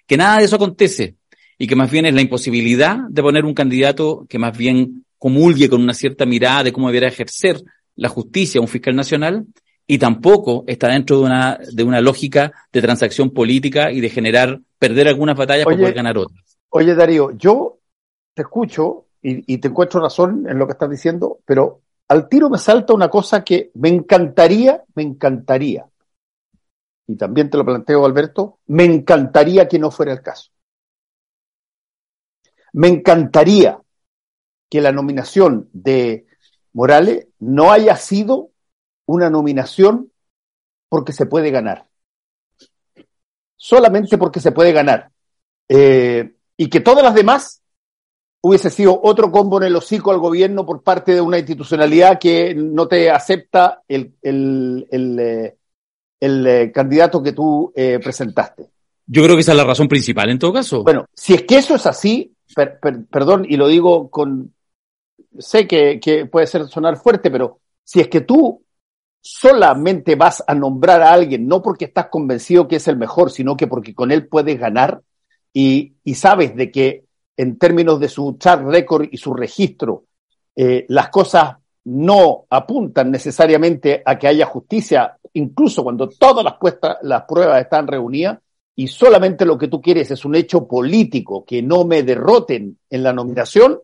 que nada de eso acontece, y que más bien es la imposibilidad de poner un candidato que más bien comulgue con una cierta mirada de cómo debería ejercer la justicia un fiscal nacional, y tampoco está dentro de una, de una lógica de transacción política y de generar, perder algunas batallas para poder ganar otras. Oye, Darío, yo te escucho y, y te encuentro razón en lo que estás diciendo, pero al tiro me salta una cosa que me encantaría, me encantaría, y también te lo planteo, Alberto, me encantaría que no fuera el caso. Me encantaría que la nominación de Morales no haya sido una nominación porque se puede ganar. Solamente porque se puede ganar. Eh, y que todas las demás hubiese sido otro combo en el hocico al gobierno por parte de una institucionalidad que no te acepta el, el, el, eh, el, eh, candidato que tú eh, presentaste. Yo creo que esa es la razón principal en todo caso. Bueno, si es que eso es así, per, per, perdón, y lo digo con, sé que, que puede ser sonar fuerte, pero si es que tú solamente vas a nombrar a alguien, no porque estás convencido que es el mejor, sino que porque con él puedes ganar y, y sabes de que en términos de su track record y su registro, eh, las cosas no apuntan necesariamente a que haya justicia, incluso cuando todas las, puestas, las pruebas están reunidas, y solamente lo que tú quieres es un hecho político, que no me derroten en la nominación,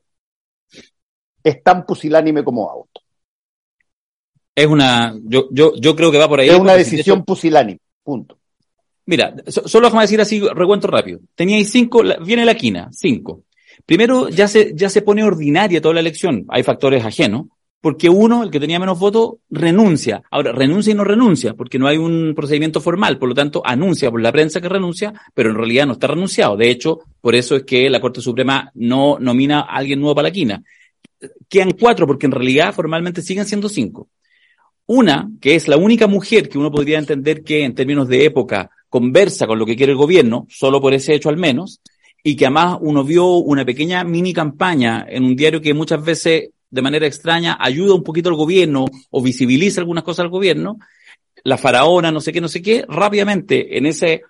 es tan pusilánime como auto. Es una, yo, yo, yo creo que va por ahí. Es una decisión hecho, pusilánime, punto. Mira, so, solo déjame decir así, recuento rápido. Teníais cinco, la, viene la quina, cinco. Primero, ya se, ya se pone ordinaria toda la elección. Hay factores ajenos, porque uno, el que tenía menos votos, renuncia. Ahora, renuncia y no renuncia, porque no hay un procedimiento formal, por lo tanto, anuncia por la prensa que renuncia, pero en realidad no está renunciado. De hecho, por eso es que la Corte Suprema no nomina a alguien nuevo para la quina. Quedan cuatro, porque en realidad formalmente siguen siendo cinco. Una, que es la única mujer que uno podría entender que en términos de época conversa con lo que quiere el gobierno, solo por ese hecho al menos, y que además uno vio una pequeña mini campaña en un diario que muchas veces de manera extraña ayuda un poquito al gobierno o visibiliza algunas cosas al gobierno, la faraona, no sé qué, no sé qué, rápidamente en ese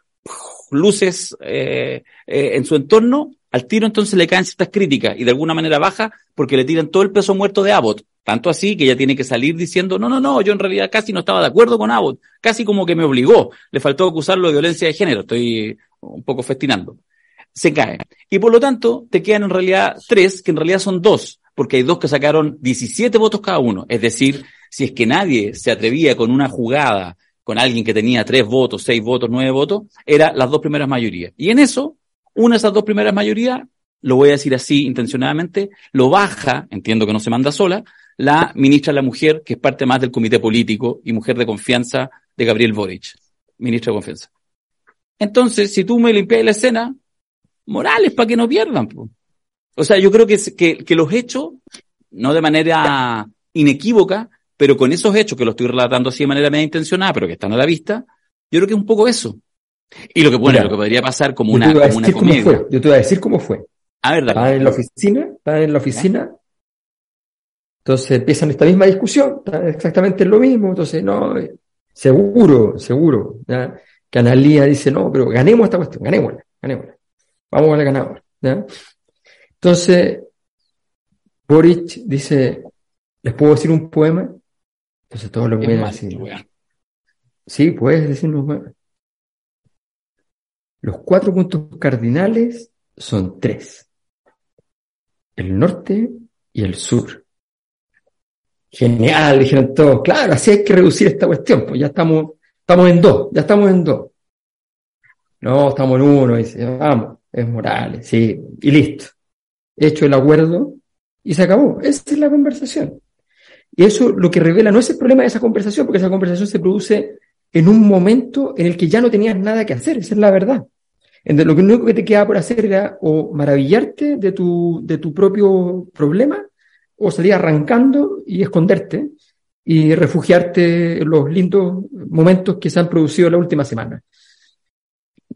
luces eh, eh, en su entorno, al tiro entonces le caen ciertas críticas y de alguna manera baja porque le tiran todo el peso muerto de Abbott. Tanto así que ella tiene que salir diciendo, no, no, no, yo en realidad casi no estaba de acuerdo con Abbott, casi como que me obligó, le faltó acusarlo de violencia de género, estoy un poco festinando. Se cae. Y por lo tanto, te quedan en realidad tres, que en realidad son dos, porque hay dos que sacaron 17 votos cada uno. Es decir, si es que nadie se atrevía con una jugada con alguien que tenía tres votos, seis votos, nueve votos, era las dos primeras mayorías. Y en eso, una de esas dos primeras mayorías, lo voy a decir así intencionadamente, lo baja, entiendo que no se manda sola, la ministra de la Mujer, que es parte más del comité político y mujer de confianza de Gabriel Boric, ministra de confianza. Entonces, si tú me limpias la escena, Morales, para que no pierdan. Po. O sea, yo creo que, que, que los hechos, no de manera inequívoca, pero con esos hechos que lo estoy relatando así de manera media intencionada, pero que están a la vista, yo creo que es un poco eso. Y lo que, bueno, Mira, lo que podría pasar como una, como una comedia. Fue. Yo te voy a decir cómo fue. A ver, en la oficina, estaba en la oficina. Entonces empiezan esta misma discusión, exactamente lo mismo. Entonces, no, seguro, seguro, ¿ya? que Analía dice, no, pero ganemos esta cuestión, ganémosla, ganémosla. Vamos a la ganadora. ¿ya? Entonces, Boric dice, ¿les puedo decir un poema? Entonces todos lo Qué miran así. Sí, puedes decirnos más. Los cuatro puntos cardinales son tres. El norte y el sur. Genial, dijeron todos. Claro, así hay que reducir esta cuestión. Pues ya estamos, estamos en dos, ya estamos en dos. No, estamos en uno, dice, vamos, es Morales, sí, y listo. Hecho el acuerdo y se acabó. Esa es la conversación. Y eso lo que revela no es el problema de esa conversación, porque esa conversación se produce en un momento en el que ya no tenías nada que hacer, esa es la verdad. En de- lo único que te quedaba por hacer era o maravillarte de tu, de tu propio problema, o salir arrancando y esconderte y refugiarte en los lindos momentos que se han producido la última semana.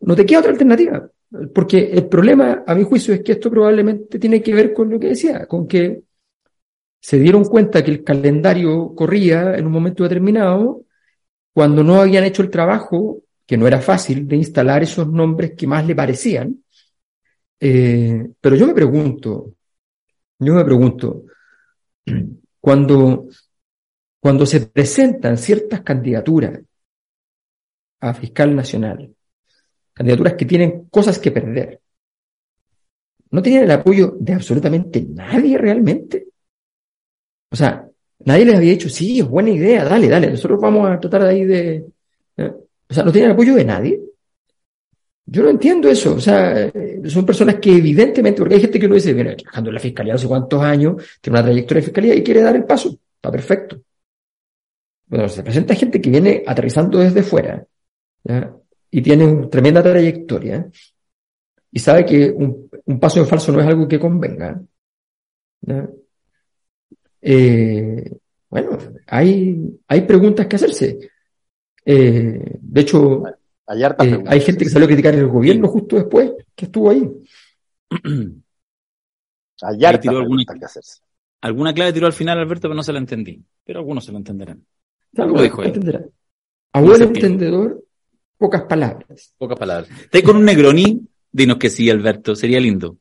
No te queda otra alternativa, porque el problema, a mi juicio, es que esto probablemente tiene que ver con lo que decía, con que se dieron cuenta que el calendario corría en un momento determinado cuando no habían hecho el trabajo, que no era fácil, de instalar esos nombres que más le parecían. Eh, pero yo me pregunto, yo me pregunto, cuando, cuando se presentan ciertas candidaturas a fiscal nacional, candidaturas que tienen cosas que perder, no tienen el apoyo de absolutamente nadie realmente. O sea, nadie les había dicho, sí, es buena idea, dale, dale, nosotros vamos a tratar de ahí de... ¿eh? O sea, no tienen apoyo de nadie. Yo no entiendo eso. O sea, eh, son personas que evidentemente, porque hay gente que lo dice, viene trabajando en la fiscalía no sé cuántos años, tiene una trayectoria de fiscalía y quiere dar el paso. Está perfecto. Bueno, se presenta gente que viene aterrizando desde fuera y tiene una tremenda trayectoria y sabe que un, un paso en falso no es algo que convenga. ¿ya? Eh, bueno, hay, hay preguntas que hacerse. Eh, de hecho, Hay eh, hay gente que salió a criticar el gobierno justo después que estuvo ahí. Hay hartas tiró alguna- que hacerse. Alguna clave tiró al final Alberto, pero no se la entendí. Pero algunos se lo entenderán. Algo dijo él. entenderá. A buen se pierde. entendedor, pocas palabras. Pocas palabras. ¿Estás con un Negroni? Dinos que sí, Alberto. Sería lindo.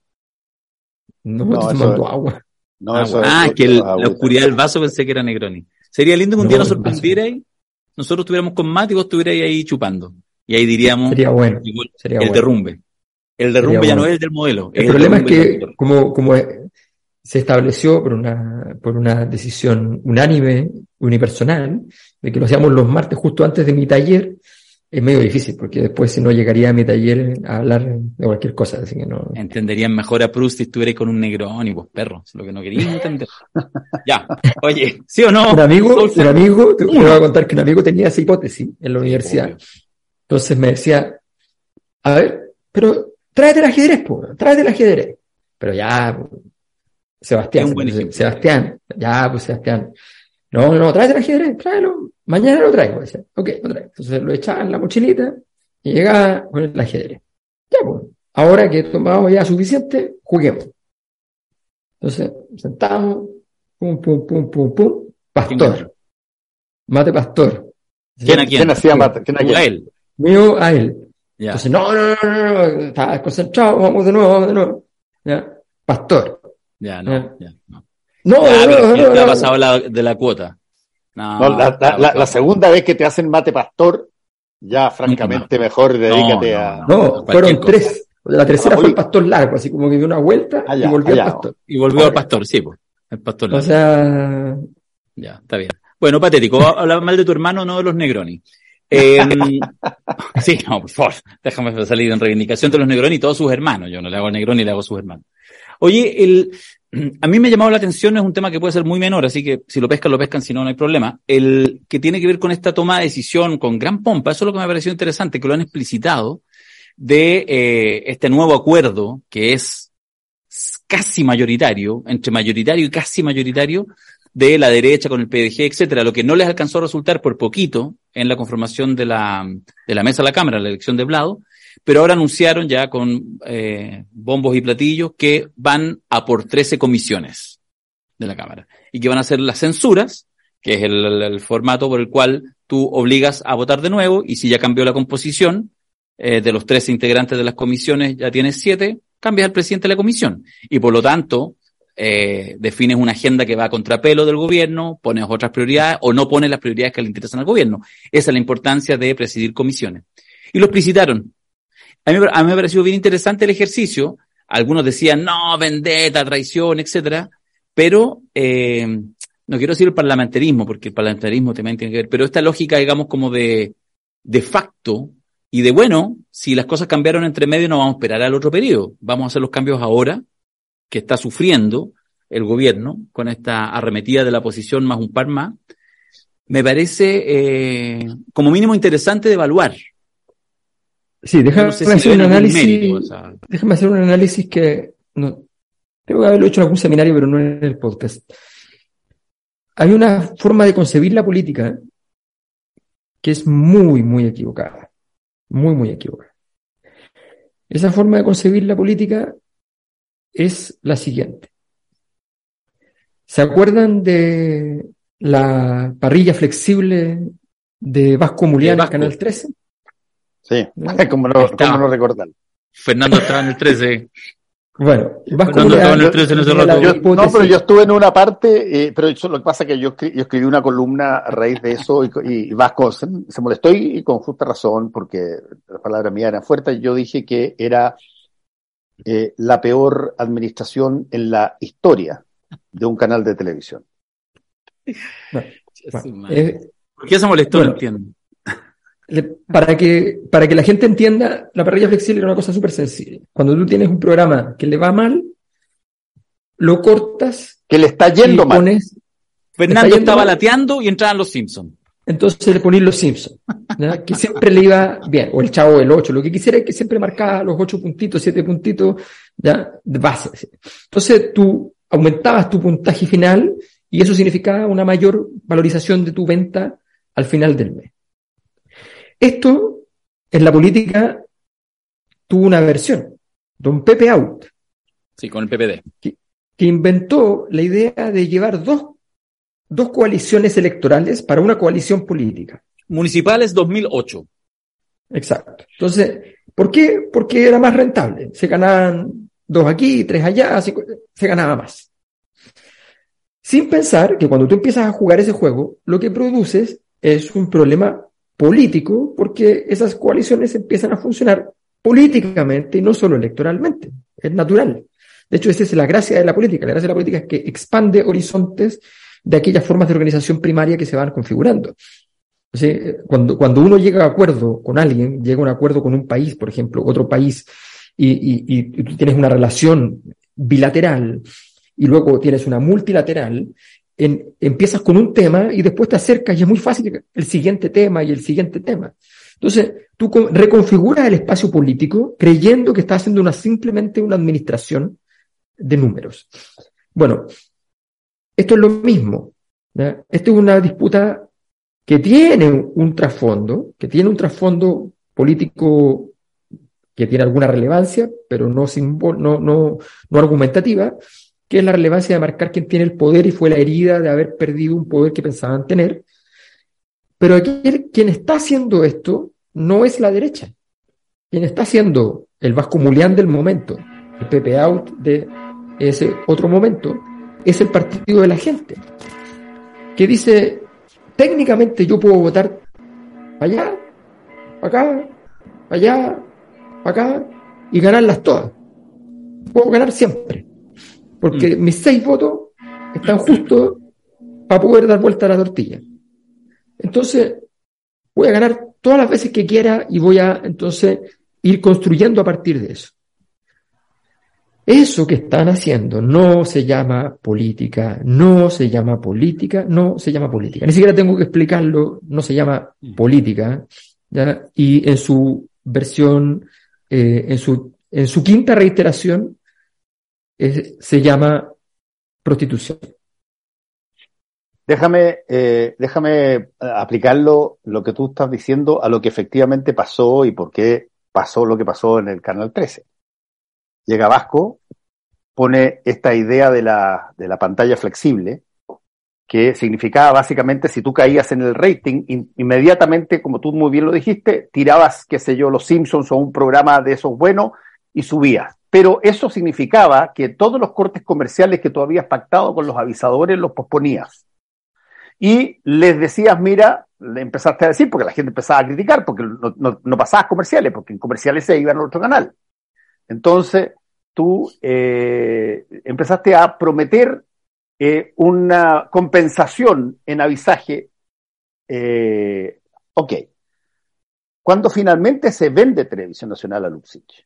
No, No, tomando agua. No, ah, eso bueno. es- Ah, que el- la oscuridad del vaso pensé que era Negroni. Sería lindo que un No, día nos el sorprendierais, nosotros estuviéramos con Mati y vos estuvierais ahí chupando. Y ahí diríamos Sería bueno. Sería el bueno. derrumbe. El derrumbe Sería ya no es el del modelo. El es problema es que, como, como se estableció por una, por una decisión unánime, unipersonal, de que lo hacíamos los martes justo antes de mi taller, es medio difícil, porque después si no llegaría a mi taller a hablar de cualquier cosa, así que no. Entenderían mejor a Proust si estuvierais con un Negroni, vos perro. Es lo que no queríamos entender. ya. Oye, ¿sí o no? Un amigo, un amigo, te, voy a contar que un amigo tenía esa hipótesis en la universidad. Obvio. Entonces me decía, a ver, pero tráete el ajedrez, po, tráete el ajedrez. Pero ya, po, Sebastián. Sebastián, ya, pues Sebastián. No, no, no, tráete el ajedrez, tráelo. Mañana lo traigo. Decía, ok, lo traigo. Entonces lo echaba en la mochilita y llegaba con el ajedrez. Ya, pues, ahora que tomamos ya suficiente, juguemos. Entonces, sentamos, pum, pum, pum, pum, pum, ¿Quién pastor. Mate pastor. ¿Quién a quién? ¿Quién hacía mate? ¿Quién Tú hacía? a él. Mío a él. Ya. Entonces, no, no, no, no, no, estaba desconcentrado, vamos de nuevo, vamos de nuevo. ¿Ya? Pastor. Ya, no. Ya. Ya, no. No, Ya, no, no, ya no, ha no. pasado la, de la cuota. No, No, la, la- la- segunda vez que te hacen mate pastor, ya francamente mejor dedícate no, a. No, fueron cosa. tres. La tercera Ah, fue el pastor largo, así como que dio una vuelta Ah, ya, y volvió al pastor. Y volvió al pastor, sí, pues. El pastor. O sea, Ya, está bien. Bueno, patético. Habla mal de tu hermano, no de los Negroni. Eh, sí, no, por favor. Déjame salir en reivindicación de los Negroni y todos sus hermanos. Yo no le hago a Negroni, le hago a sus hermanos. Oye, el, a mí me ha llamado la atención, es un tema que puede ser muy menor, así que si lo pescan, lo pescan, si no, no hay problema. El que tiene que ver con esta toma de decisión con gran pompa, eso es lo que me ha parecido interesante, que lo han explicitado, de eh, este nuevo acuerdo que es casi mayoritario, entre mayoritario y casi mayoritario, de la derecha con el PDG, etcétera, lo que no les alcanzó a resultar por poquito en la conformación de la, de la mesa de la Cámara, la elección de Blado, pero ahora anunciaron ya con eh, bombos y platillos que van a por 13 comisiones de la Cámara y que van a hacer las censuras que es el, formato por el cual tú obligas a votar de nuevo y si ya cambió la composición eh, de los tres integrantes de las comisiones, ya tienes siete, cambias al presidente de la comisión. Y por lo tanto, eh, defines una agenda que va a contrapelo del gobierno, pones otras prioridades o no pones las prioridades que le interesan al gobierno. Esa es la importancia de presidir comisiones. Y lo explicitaron. A mí, a mí me ha parecido bien interesante el ejercicio. Algunos decían, no, vendetta, traición, etcétera. Pero, eh, no quiero decir el parlamentarismo, porque el parlamentarismo también tiene que ver, pero esta lógica, digamos, como de, de facto y de bueno, si las cosas cambiaron entre medio, no vamos a esperar al otro periodo. Vamos a hacer los cambios ahora, que está sufriendo el gobierno con esta arremetida de la oposición más un par más. Me parece, eh, como mínimo interesante de evaluar. Sí, déjame No sé si hacer un análisis. mérito, o sea. Déjame hacer un análisis que no, tengo que haberlo hecho en algún seminario, pero no en el podcast. Hay una forma de concebir la política que es muy, muy equivocada. Muy, muy equivocada. Esa forma de concebir la política es la siguiente. ¿Se acuerdan de la parrilla flexible de Vasco Mulián en. Canal 13? Sí, como no, recordar. Fernando estaba en el 13. Bueno, Vasco Fernando estaba en el Mulián 13 en ese tiene la rato. Yo- no, pero yo estuve en una parte, eh, pero eso lo que pasa es que yo, escri- yo escribí una columna a raíz de eso y, y Vasco se, se molestó y, y con justa razón porque las palabras mías eran fuertes. Yo dije que era eh, la peor administración en la historia de un canal de televisión. Bueno, eh, ¿Por qué se molestó? bueno. no entiendo. Para que, para que la gente entienda, la parrilla flexible es una cosa súper sencilla. Cuando tú tienes un programa que le va mal, lo cortas Que le está yendo mal. pones, Fernando yendo estaba mal. lateando y entraban los Simpsons. entonces le pones los Simpsons, que siempre le iba bien, o el Chavo del 8, lo que quisiera es que siempre marcaba los 8 puntitos, 7 puntitos, ya, de base. ¿sí? Entonces tú aumentabas tu puntaje final y eso significaba una mayor valorización de tu venta al final del mes. Esto en la política tuvo una versión. Don Pepe Out, Sí, con el PPD. que inventó la idea de llevar dos, dos coaliciones electorales para una coalición política. Municipales 2008. Exacto. Entonces, ¿por qué? Porque era más rentable. Se ganaban dos aquí, tres allá, cinco- se ganaba más. Sin pensar que cuando tú empiezas a jugar ese juego, lo que produces es un problema político, porque esas coaliciones empiezan a funcionar políticamente y no solo electoralmente. Es natural. De hecho, esa es la gracia de la política. La gracia de la política es que expande horizontes de aquellas formas de organización primaria que se van configurando. Cuando, cuando uno llega a acuerdo con alguien, llega a un acuerdo con un país, por ejemplo, otro país, y, y, y tú tienes una relación bilateral y luego tienes una multilateral, empiezas con un tema y después te acercas y es muy fácil el siguiente tema y el siguiente tema. Entonces, tú co- reconfiguras el espacio político creyendo que estás haciendo una, simplemente una administración de números. Bueno, esto es lo mismo. ¿ya? Esto es una disputa que tiene un trasfondo, que tiene un trasfondo político que tiene alguna relevancia, pero no, no, no, no argumentativa, que es la relevancia de marcar quién tiene el poder y fue la herida de haber perdido un poder que pensaban tener. Pero quien está haciendo esto no es la derecha. Quien está haciendo el Vasco Mulián del momento, el Pepe Out de ese otro momento, es el partido de la gente, que dice, técnicamente yo puedo votar allá, acá, allá, acá, y ganarlas todas. Puedo ganar siempre. Porque mis seis votos están justos para poder dar vuelta a la tortilla. Entonces, voy a ganar todas las veces que quiera y voy a entonces ir construyendo a partir de eso. Eso que están haciendo no se llama política, no se llama política, no se llama política. Ni siquiera tengo que explicarlo, no se llama política. ¿ya? Y en su versión, eh, en, su, en su quinta reiteración, se llama prostitución. Déjame, eh, déjame eh, aplicarlo, lo que tú estás diciendo, a lo que efectivamente pasó y por qué pasó lo que pasó en el Canal 13. Llega Vasco, pone esta idea de la, de la pantalla flexible que significaba básicamente si tú caías en el rating, in- inmediatamente, como tú muy bien lo dijiste, tirabas, qué sé yo, Los Simpsons o un programa de esos buenos y subías. Pero eso significaba que todos los cortes comerciales que tú habías pactado con los avisadores los posponías. Y les decías, mira, le empezaste a decir, porque la gente empezaba a criticar, porque no, pasabas comerciales, porque en comerciales se iban a otro canal. Entonces, tú eh, empezaste a prometer eh, una compensación en avisaje. eh, ok. Cuando finalmente se vende Televisión Nacional a Luxich.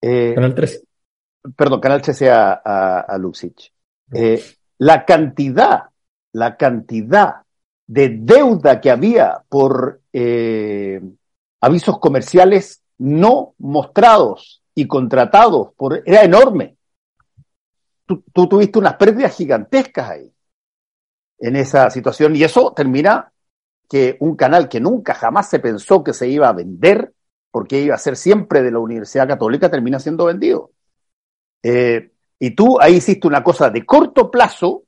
Eh, Canal 13. perdón, Canal 13 a, a, a Luxich. Eh, la cantidad, la cantidad de deuda que había por eh, avisos comerciales no mostrados y contratados por, era enorme. Tú, tú tuviste unas pérdidas gigantescas ahí, en esa situación, y eso termina que un canal que nunca jamás se pensó que se iba a vender, porque iba a ser siempre de la Universidad Católica, termina siendo vendido. Eh, y tú ahí hiciste una cosa de corto plazo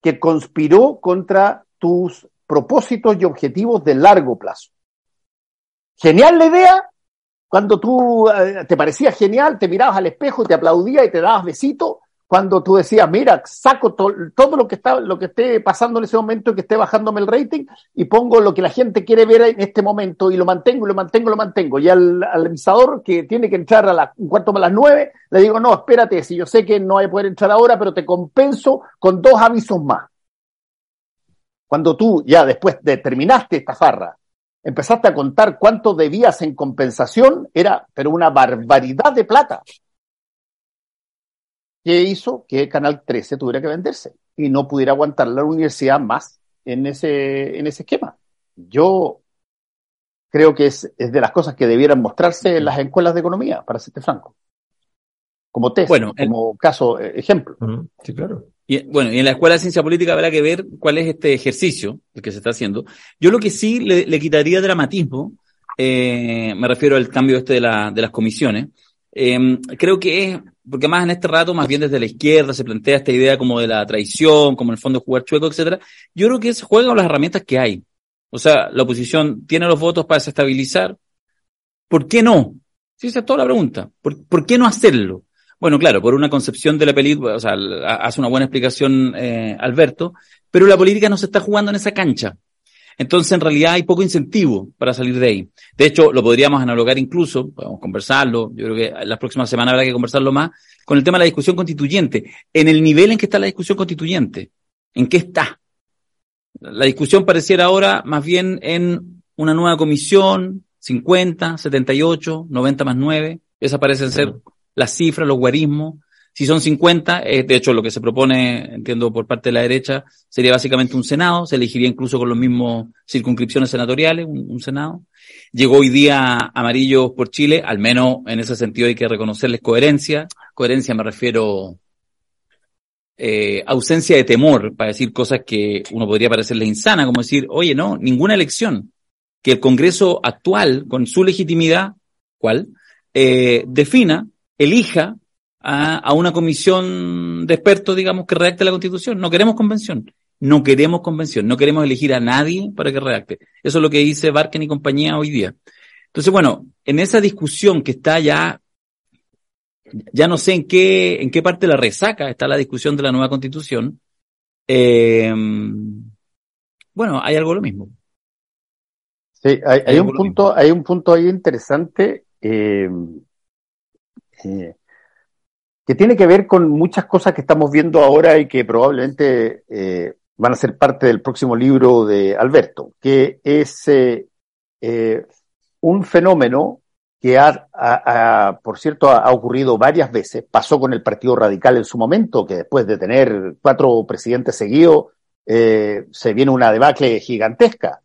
que conspiró contra tus propósitos y objetivos de largo plazo. Genial la idea, cuando tú eh, te parecía genial, te mirabas al espejo te aplaudías y te dabas besitos, cuando tú decías, mira, saco to todo lo que está, lo que esté pasando en ese momento y que esté bajándome el rating y pongo lo que la gente quiere ver en este momento y lo mantengo, lo mantengo, lo mantengo. Y al, al avisador que tiene que entrar a las un cuarto para las nueve, le digo, no, espérate, si yo sé que no hay poder entrar ahora, pero te compenso con dos avisos más. Cuando tú ya después de terminaste esta farra, empezaste a contar cuánto debías en compensación, era pero una barbaridad de plata. ¿Qué hizo que Canal 13 tuviera que venderse y no pudiera aguantar la universidad más en ese, en ese esquema? Yo creo que es, es de las cosas que debieran mostrarse en las escuelas de economía, para serte franco. Como test, Bueno, el- como caso, eh, ejemplo. Sí, claro. Y, bueno, y en la Escuela de Ciencia Política habrá que ver cuál es este ejercicio el que se está haciendo. Yo lo que sí le, le quitaría dramatismo, eh, me refiero al cambio este de, la, de las comisiones, eh, creo que es, porque más en este rato, más bien desde la izquierda se plantea esta idea como de la traición, como en el fondo jugar chueco, etcétera. Yo creo que se juega con las herramientas que hay. O sea, la oposición tiene los votos para desestabilizar. ¿Por qué no? Sí, esa es toda la pregunta. ¿Por, por qué no hacerlo? Bueno, claro, por una concepción de la película, o sea, hace una buena explicación eh, Alberto, pero la política no se está jugando en esa cancha. Entonces, en realidad hay poco incentivo para salir de ahí. De hecho, lo podríamos analogar incluso, podemos conversarlo, yo creo que la próxima semana habrá que conversarlo más, con el tema de la discusión constituyente. En el nivel en que está la discusión constituyente, ¿en qué está? La discusión pareciera ahora más bien en una nueva comisión, 50, 78, 90 más 9, esas parecen ser las cifras, los guarismos. Si son 50, eh, de hecho lo que se propone, entiendo por parte de la derecha, sería básicamente un Senado, se elegiría incluso con los mismos circunscripciones senatoriales, un, Senado. Llegó hoy día Amarillos por Chile, al menos en ese sentido hay que reconocerles coherencia. Coherencia me refiero eh, ausencia de temor para decir cosas que uno podría parecerle insana, como decir, oye, no, ninguna elección que el Congreso actual, con su legitimidad, ¿cuál? Eh, defina, elija a, a una comisión de expertos, digamos, que redacte la Constitución. No queremos convención. No queremos convención. No queremos elegir a nadie para que redacte. Eso es lo que dice Barken y compañía hoy día. Entonces, bueno, en esa discusión que está ya, ya no sé en qué, en qué parte de la resaca está la discusión de la nueva constitución, eh, bueno, hay algo lo mismo. Sí, hay, hay Hay un punto, hay un punto ahí interesante eh, eh, que tiene que ver con muchas cosas que estamos viendo ahora y que probablemente eh, van a ser parte del próximo libro de Alberto, que es eh, eh, un fenómeno que ha, por cierto, ha, ha ocurrido varias veces. Pasó con el Partido Radical en su momento, que después de tener cuatro presidentes seguidos, eh, se viene una debacle gigantesca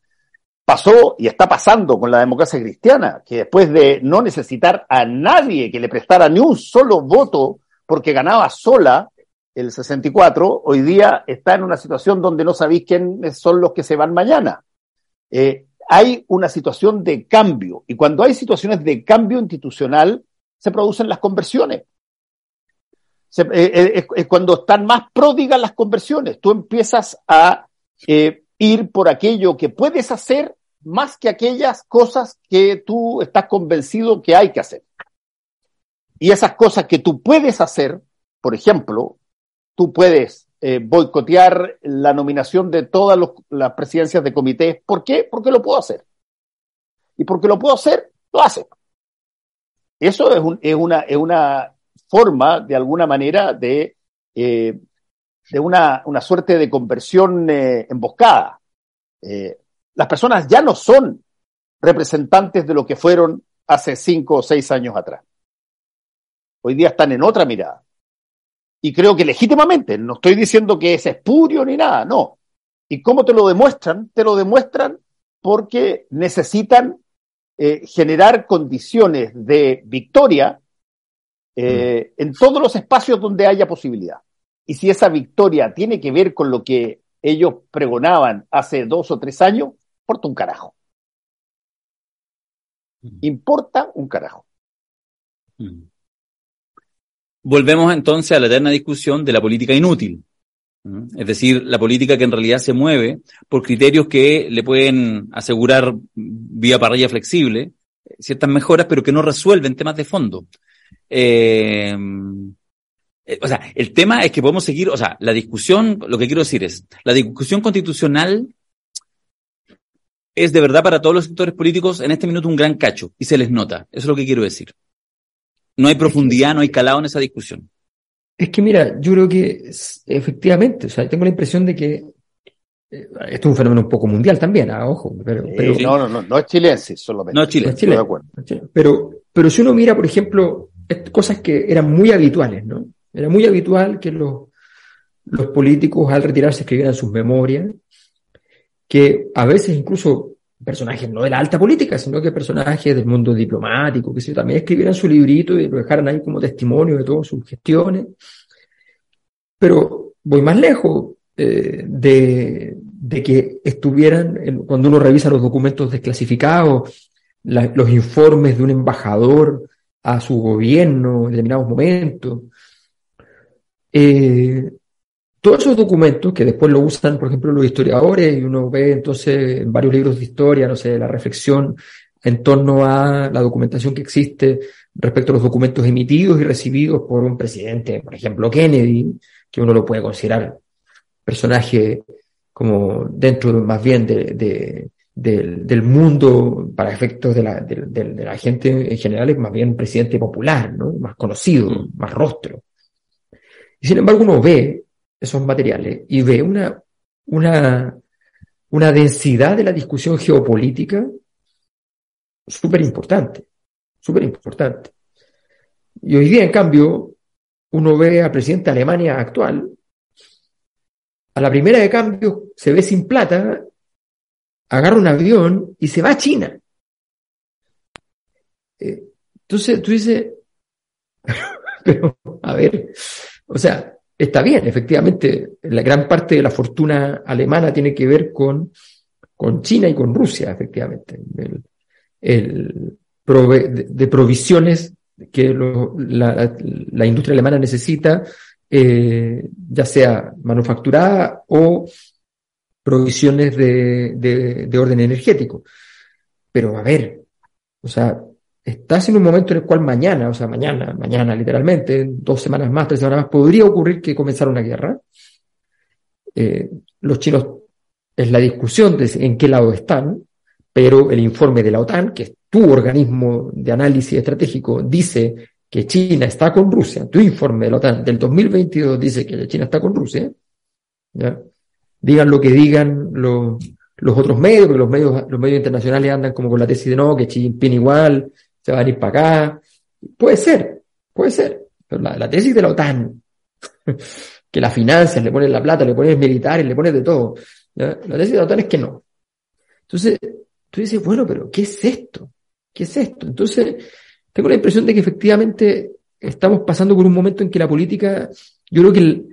pasó y está pasando con la democracia cristiana, que después de no necesitar a nadie que le prestara ni un solo voto porque ganaba sola el 64, hoy día está en una situación donde no sabéis quiénes son los que se van mañana. Eh, hay una situación de cambio y cuando hay situaciones de cambio institucional se producen las conversiones. Eh, eh, es, cuando están más pródigas las conversiones. Tú empiezas a ir por aquello que puedes hacer más que aquellas cosas que tú estás convencido que hay que hacer. Y esas cosas que tú puedes hacer, por ejemplo, tú puedes eh, boicotear la nominación de todas los- las presidencias de comités. ¿Por qué? Porque lo puedo hacer. Y porque lo puedo hacer, lo hace. Eso es, un- es una, forma, de alguna manera, de, eh, una, suerte de conversión eh, emboscada. Las personas ya no son representantes de lo que fueron hace cinco o seis años atrás. Hoy día están en otra mirada. Y creo que legítimamente, no estoy diciendo que es espurio ni nada, no. ¿Y cómo te lo demuestran? Te lo demuestran porque necesitan eh, generar condiciones de victoria eh, en todos los espacios donde haya posibilidad. Y si esa victoria tiene que ver con lo que ellos pregonaban hace dos o tres años, importa un carajo. Importa un carajo. Mm. Volvemos entonces a la eterna discusión de la política inútil. Es decir, la política que en realidad se mueve por criterios que le pueden asegurar vía parrilla flexible ciertas mejoras, pero que no resuelven temas de fondo. Eh, eh, o sea, el tema es que podemos seguir, o sea, la discusión, lo que quiero decir es, la discusión constitucional es de verdad para todos los sectores políticos en este minuto un gran cacho y se les nota. Eso es lo que quiero decir. No hay profundidad, no hay calado en esa discusión. Es que mira, yo creo que efectivamente, o sea, tengo la impresión de que eh, esto es un fenómeno un poco mundial también, ah, ojo, pero, pero, no, no, no, no es chilensis solamente. No es Chile. No es Estoy Chile. de acuerdo. pero, pero si uno mira, por ejemplo, cosas que eran muy habituales, ¿no? Era muy habitual que los, los políticos al retirarse escribieran sus memorias, que a veces incluso personajes no de la alta política, sino que personajes del mundo diplomático, que yo, también escribieran su librito y lo dejaran ahí como testimonio de todas sus gestiones. Pero voy más lejos eh, de, de que estuvieran, cuando uno revisa los documentos desclasificados, la- los informes de un embajador a su gobierno en determinados momentos, eh, todos esos documentos que después lo usan, por ejemplo, los historiadores, y uno ve entonces en varios libros de historia, no sé, la reflexión en torno a la documentación que existe respecto a los documentos emitidos y recibidos por un presidente, por ejemplo, Kennedy, que uno lo puede considerar personaje como dentro más bien de, de- del, del mundo para efectos de la, de, de- de la gente en general es más bien presidente popular, ¿no? Más conocido, Mm. más rostro. Y sin embargo uno ve esos materiales y ve una, una, una densidad de la discusión geopolítica súper importante, súper importante. Y hoy día, en cambio, uno ve al presidente de Alemania actual, a la primera de cambio se ve sin plata, agarra un avión y se va a China. Eh, entonces tú dices, pero a ver, o sea, está bien, efectivamente, la gran parte de la fortuna alemana tiene que ver con, con China y con Rusia, efectivamente. El, prove- de, de provisiones que la industria alemana necesita, eh, ya sea manufacturada o provisiones de, de, de orden energético. Pero a ver, o sea, estás en un momento en el cual mañana, o sea, mañana, mañana literalmente, en dos semanas más, tres semanas más, podría ocurrir que comenzara una guerra. Eh, los chinos es la discusión de en qué lado están, pero el informe de la OTAN, que es tu organismo de análisis estratégico, dice que China está con Rusia. Tu informe de la OTAN del 2022 dice que China está con Rusia. Digan lo que digan los, los otros medios, porque los medios, los medios internacionales andan como con la tesis de no, que Xi Jinping igual, se va a ir para acá. Puede ser, puede ser. Pero la, tesis de la OTAN, que la financias, le ponen la plata, le pones militares, le pones de todo. La tesis de la OTAN es que no. Entonces, tú dices, bueno, pero ¿qué es esto? ¿Qué es esto? Entonces, tengo la impresión de que efectivamente estamos pasando por un momento en que la política, yo creo que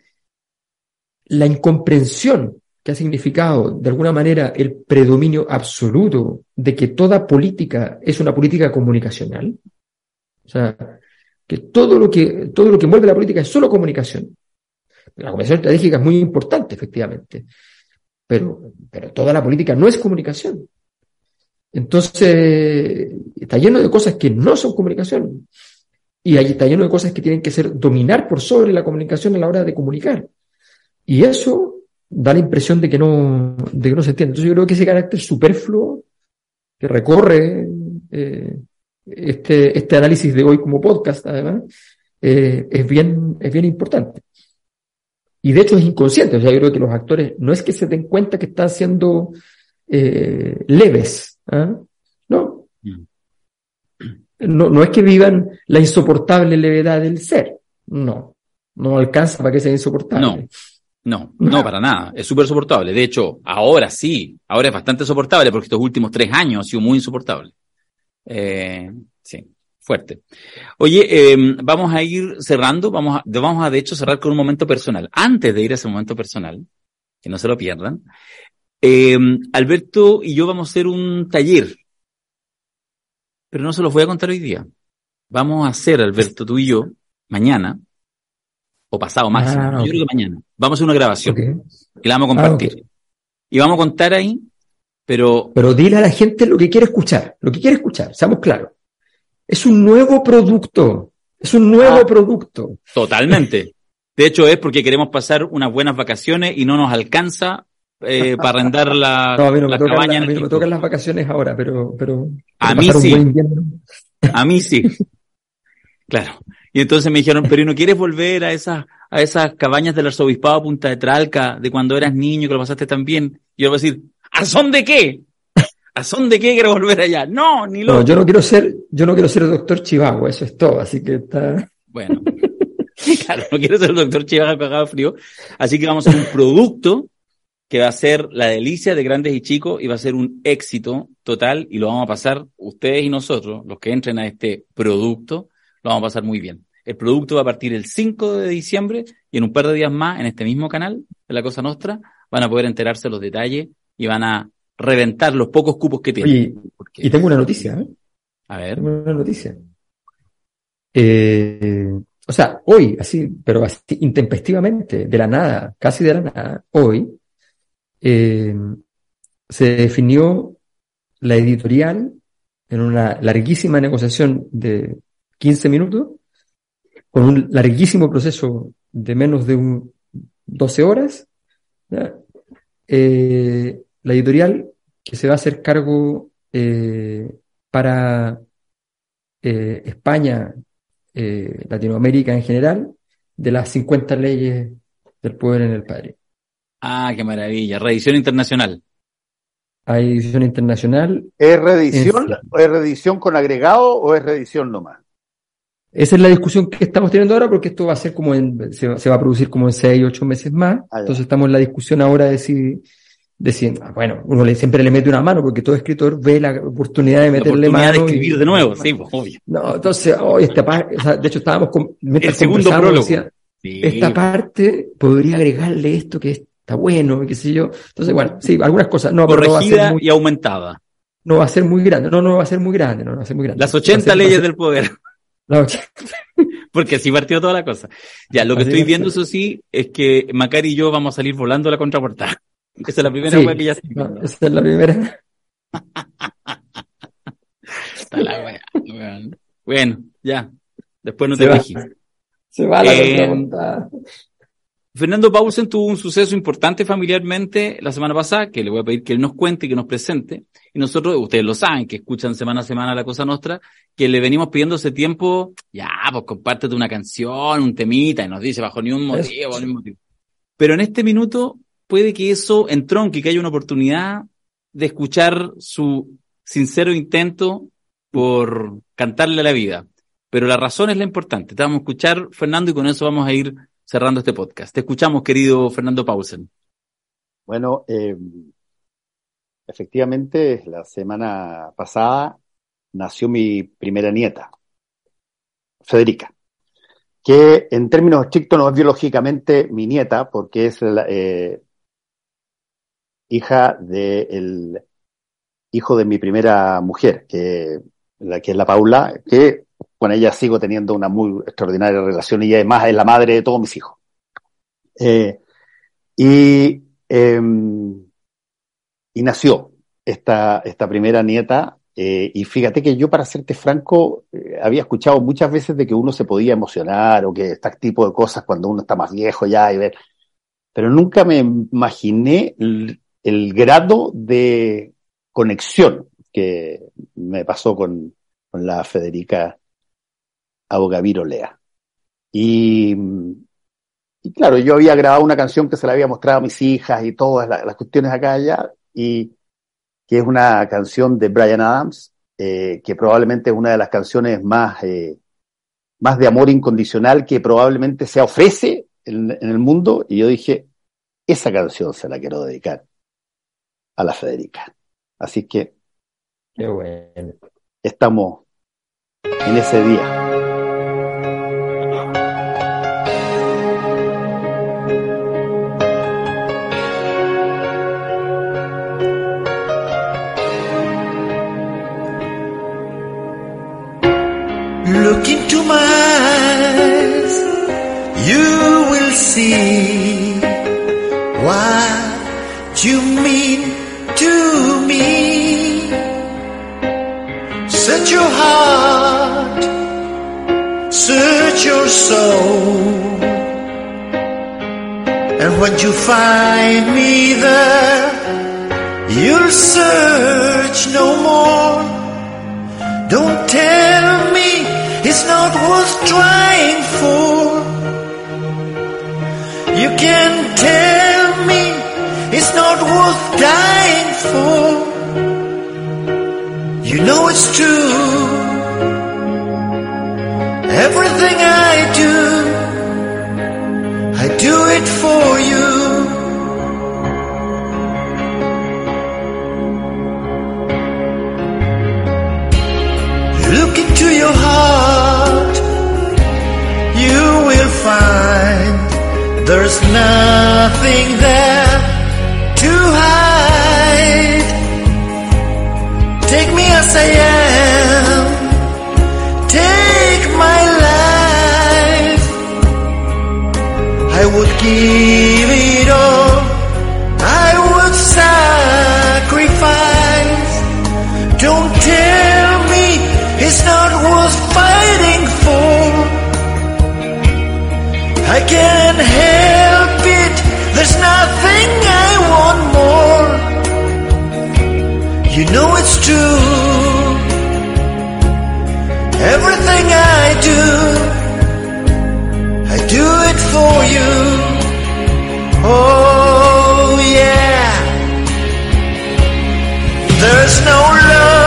la incomprensión que ha significado de alguna manera el predominio absoluto de que toda política es una política comunicacional. O sea, que todo lo que, todo lo que envuelve la política es solo comunicación. La comunicación estratégica es muy importante, efectivamente, pero, pero toda la política no es comunicación. Entonces, está lleno de cosas que no son comunicación. Y ahí está lleno de cosas que tienen que ser dominar por sobre la comunicación a la hora de comunicar. Y eso da la impresión de que no, de que no se entiende. Entonces yo creo que ese carácter superfluo que recorre eh, este, este análisis de hoy como podcast, además, eh, es, bien, es bien importante. Y de hecho es inconsciente. O sea, yo creo que los actores no es que se den cuenta que están siendo eh, leves, ¿ah? ¿no? Mm. No, no es que vivan la insoportable levedad del ser. No, no alcanza para que sea insoportable. No. No, no, para nada. Es súper soportable. De hecho, ahora sí, ahora es bastante soportable porque estos últimos tres años ha sido muy insoportable. Eh, sí, fuerte. Oye, eh, vamos a ir cerrando, vamos a, vamos a de hecho cerrar con un momento personal. Antes de ir a ese momento personal, que no se lo pierdan, eh, Alberto y yo vamos a hacer un taller, pero no se los voy a contar hoy día. Vamos a hacer, Alberto, tú y yo, mañana, o pasado máximo, Ah, yo creo que mañana, vamos a hacer una grabación Ok. que la vamos a Ah, compartir. Y vamos a contar ahí, pero Pero dile a la gente lo que quiere escuchar, lo que quiere escuchar, seamos claros. Es un nuevo producto, es un nuevo Ah. producto. totalmente. De hecho, es porque queremos pasar unas buenas vacaciones y no nos alcanza eh, para arrendar la, No, a mí no me la cabaña la- en a mí el no me tiempo. tocan las vacaciones ahora, pero, pero A mí sí. A mí sí. Claro. Y entonces me dijeron, pero ¿y no quieres volver a esas, a esas cabañas del arzobispado Punta de Tralca, de cuando eras niño, que lo pasaste tan bien? Y yo voy a decir, ¿a son de qué? ¿A son de qué quiero volver allá? No, ni No, loco. yo no quiero ser, yo no quiero ser doctor Chihuahua, eso es todo, así que está. Bueno. Claro, no quiero ser el doctor Chivaga cagado frío. Así que vamos a hacer un producto que va a ser la delicia de grandes y chicos y va a ser un éxito total y lo vamos a pasar ustedes y nosotros, los que entren a este producto, lo vamos a pasar muy bien. El producto va a partir el 5 de diciembre y en un par de días más en este mismo canal de La Cosa Nostra van a poder enterarse los detalles y van a reventar los pocos cupos que tienen. Oye, Porque- y tengo una noticia, ¿eh? a ver, Tengo una noticia. Eh, o sea, hoy, así, pero así intempestivamente, de la nada, casi de la nada, hoy, eh, se definió la editorial en una larguísima negociación de 15 minutos, con un larguísimo proceso de menos de un 12 horas, ¿ya? Eh, la editorial que se va a hacer cargo eh, para eh, España, eh, Latinoamérica en general, de las 50 leyes del poder en el padre. ah, qué maravilla, reedición internacional. Hay edición internacional. ¿Es reedición? Es- ¿O es reedición con agregado o es reedición nomás? Esa es la discusión que estamos teniendo ahora porque esto va a ser como en, se, va- se va a producir como en 6, 8 meses más. Ah. Entonces estamos en la discusión ahora de si, de si bueno, uno le, siempre le mete una mano porque todo escritor ve la oportunidad de La meterle oportunidad de mano. y- escribir de nuevo, sí, pues, obvio. No, entonces, oh, esta parte, o sea, de hecho estábamos con, mientras El segundo prólogo. decía, Sí, esta parte podría agregarle esto que está bueno, y qué sé yo. Entonces, bueno, sí, algunas cosas. No, pero no va a ser corregida muy, y aumentada. no va a ser muy grande. No, no va a ser muy grande, no, no va a ser muy grande. Las Va a 80 ser- leyes del poder, las 80. porque así partió toda la cosa. Ya, lo que Así estoy viendo, eso sí, es que Macari y yo vamos a salir volando a la contraportada. Esa es la primera Sí. wea que ya se No, esa es la primera. está la wea, weón. Bueno, ya. Después no Se te va. Se va la Eh. Fernando Paulsen tuvo un suceso importante familiarmente la semana pasada, que le voy a pedir que él nos cuente y que nos presente. Y nosotros, ustedes lo saben, que escuchan semana a semana la cosa nuestra, que le venimos pidiendo ese tiempo, ya, pues compártete una canción, un temita, y nos dice bajo ni un motivo, bajo ni un motivo. Pero en este minuto puede que eso entronque, que haya una oportunidad de escuchar su sincero intento por cantarle a la vida. Pero la razón es la importante. Te vamos a escuchar, Fernando, y con eso vamos a ir cerrando este podcast. Te escuchamos, querido Fernando Paulsen. Bueno, eh, efectivamente, la semana pasada nació mi primera nieta, Federica, que en términos estrictos no es biológicamente mi nieta, porque es la, eh, hija del hijo de mi primera mujer, que, la, que es la Paula, que con ella sigo teniendo una muy extraordinaria relación y además es la madre de todos mis hijos. Eh, y, eh, y nació esta, esta primera nieta. eh, y fíjate que yo, para serte franco, eh, había escuchado muchas veces de que uno se podía emocionar o que este tipo de cosas cuando uno está más viejo ya y ver, pero nunca me imaginé el, el grado de conexión que me pasó con, con la Federica Abogaviro Lea. Y, y claro, yo había grabado una canción que se la había mostrado a mis hijas y todas la- las cuestiones acá allá, y que es una canción de Brian Adams, eh, que probablemente es una de las canciones más, eh, más de amor incondicional que probablemente se ofrece en, en el mundo, y yo dije, esa canción se la quiero dedicar a la Federica. Así que Qué bueno. estamos en ese día. Look into my eyes, you will see what you mean to me. Search your heart, search your soul, and when you find me there, you'll search no more. Don't tell me it's not worth trying for. You can tell me it's not worth dying for. You know it's true. Everything I do, I do it for you. Look into your heart, there's nothing there to hide. Take me as I am, take my life. I would give it all, I would sacrifice. Don't tell me it's not worth fighting for. I can't help true. Everything I do, I do it for you. Oh yeah. There's no love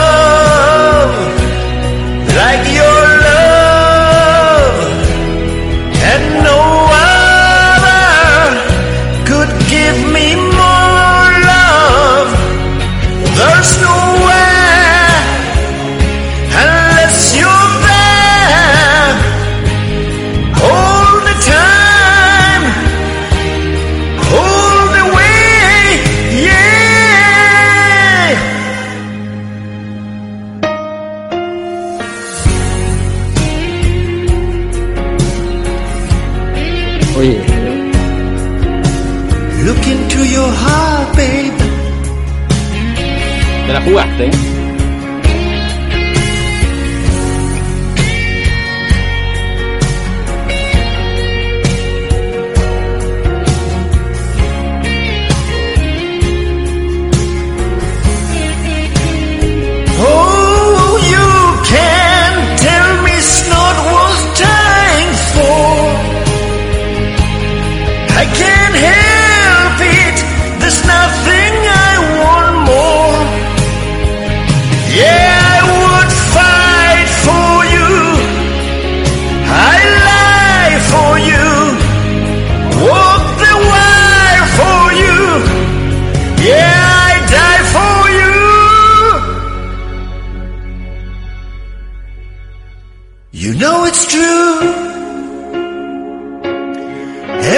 You know it's true.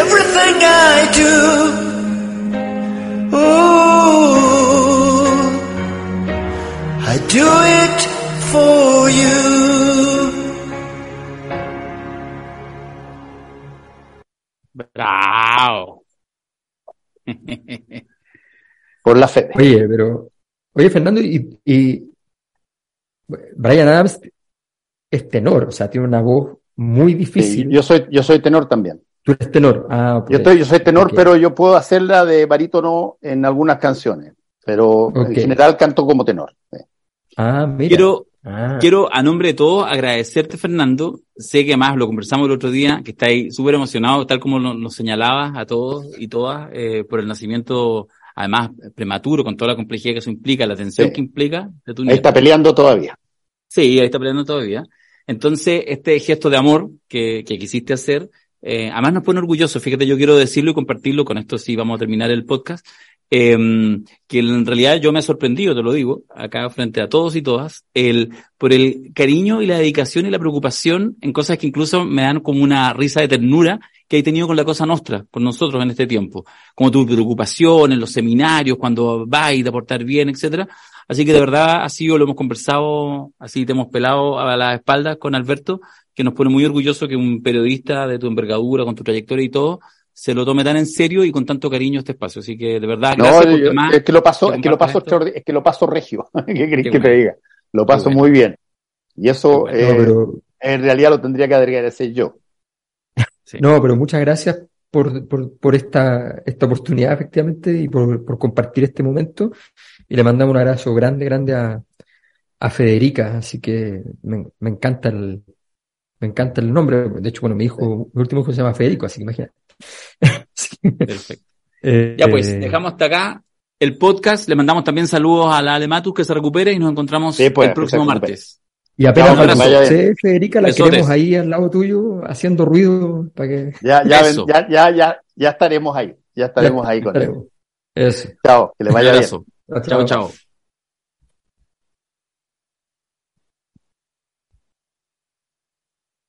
Everything I do. Oh, I do it for you. Bravo. Por la fe. Oye, pero. Oye, Fernando, y, y Brian Adams es tenor, o sea, tiene una voz muy Sí, difícil. yo soy, yo soy tenor también. Tú eres tenor. Ah, ok. Yo estoy, yo soy tenor, pero yo puedo hacerla de barítono en algunas canciones. Pero en general canto como tenor. Ah, mira. Quiero, Ah. quiero, a nombre de todos, agradecerte, Fernando. Sé que además lo conversamos el otro día, que estáis súper emocionado, tal como lo- nos señalabas a todos y todas, eh, por el nacimiento, además, prematuro, con toda la complejidad que eso implica, la tensión Sí. que implica de tu Ahí nieto. está peleando todavía. Sí, ahí está peleando todavía. Entonces, este gesto de amor que, que quisiste hacer, eh, además nos pone orgullosos. Fíjate, yo quiero decirlo y compartirlo, con esto sí vamos a terminar el podcast, eh, que en realidad yo me he sorprendido, te lo digo, acá frente a todos y todas, el, por el cariño y la dedicación y la preocupación en cosas que incluso me dan como una risa de ternura que he tenido con la cosa nuestra, con nosotros en este tiempo. Como tu preocupación en los seminarios, cuando y te portar bien, etcétera. Así que de verdad ha sido, lo hemos conversado, así te hemos pelado a la espalda con Alberto, que nos pone muy orgulloso que un periodista de tu envergadura, con tu trayectoria y todo, se lo tome tan en serio y con tanto cariño este espacio. Así que de verdad, No, gracias yo- es que lo paso, es que lo paso es que lo paso regio. ¿Qué querés Qué que te diga? Lo paso bueno. muy bien. Y eso, bueno. Eh, pero, en realidad lo tendría que agradecer yo. Sí. no, pero muchas gracias por, por, por esta, esta oportunidad, efectivamente, y por, por compartir este momento. Y le mandamos un abrazo grande, grande a, a Federica. Así que me, me encanta el, me encanta el nombre. De hecho, bueno, mi hijo, mi último hijo se llama Federico, así que imagínate. Perfecto. eh, Ya pues, eh, dejamos hasta acá el podcast. Le mandamos también saludos a la Alematus que se recupere y nos encontramos Sí, pues, el próximo recupere. martes. Y apenas vaya esté Federica, la queremos ahí al lado tuyo, haciendo ruido para que Ya, ya, ven- ya, ya, ya, ya estaremos ahí. Ya estaremos ahí con él. Eso. Chao, que le vaya bien. Chao, chao.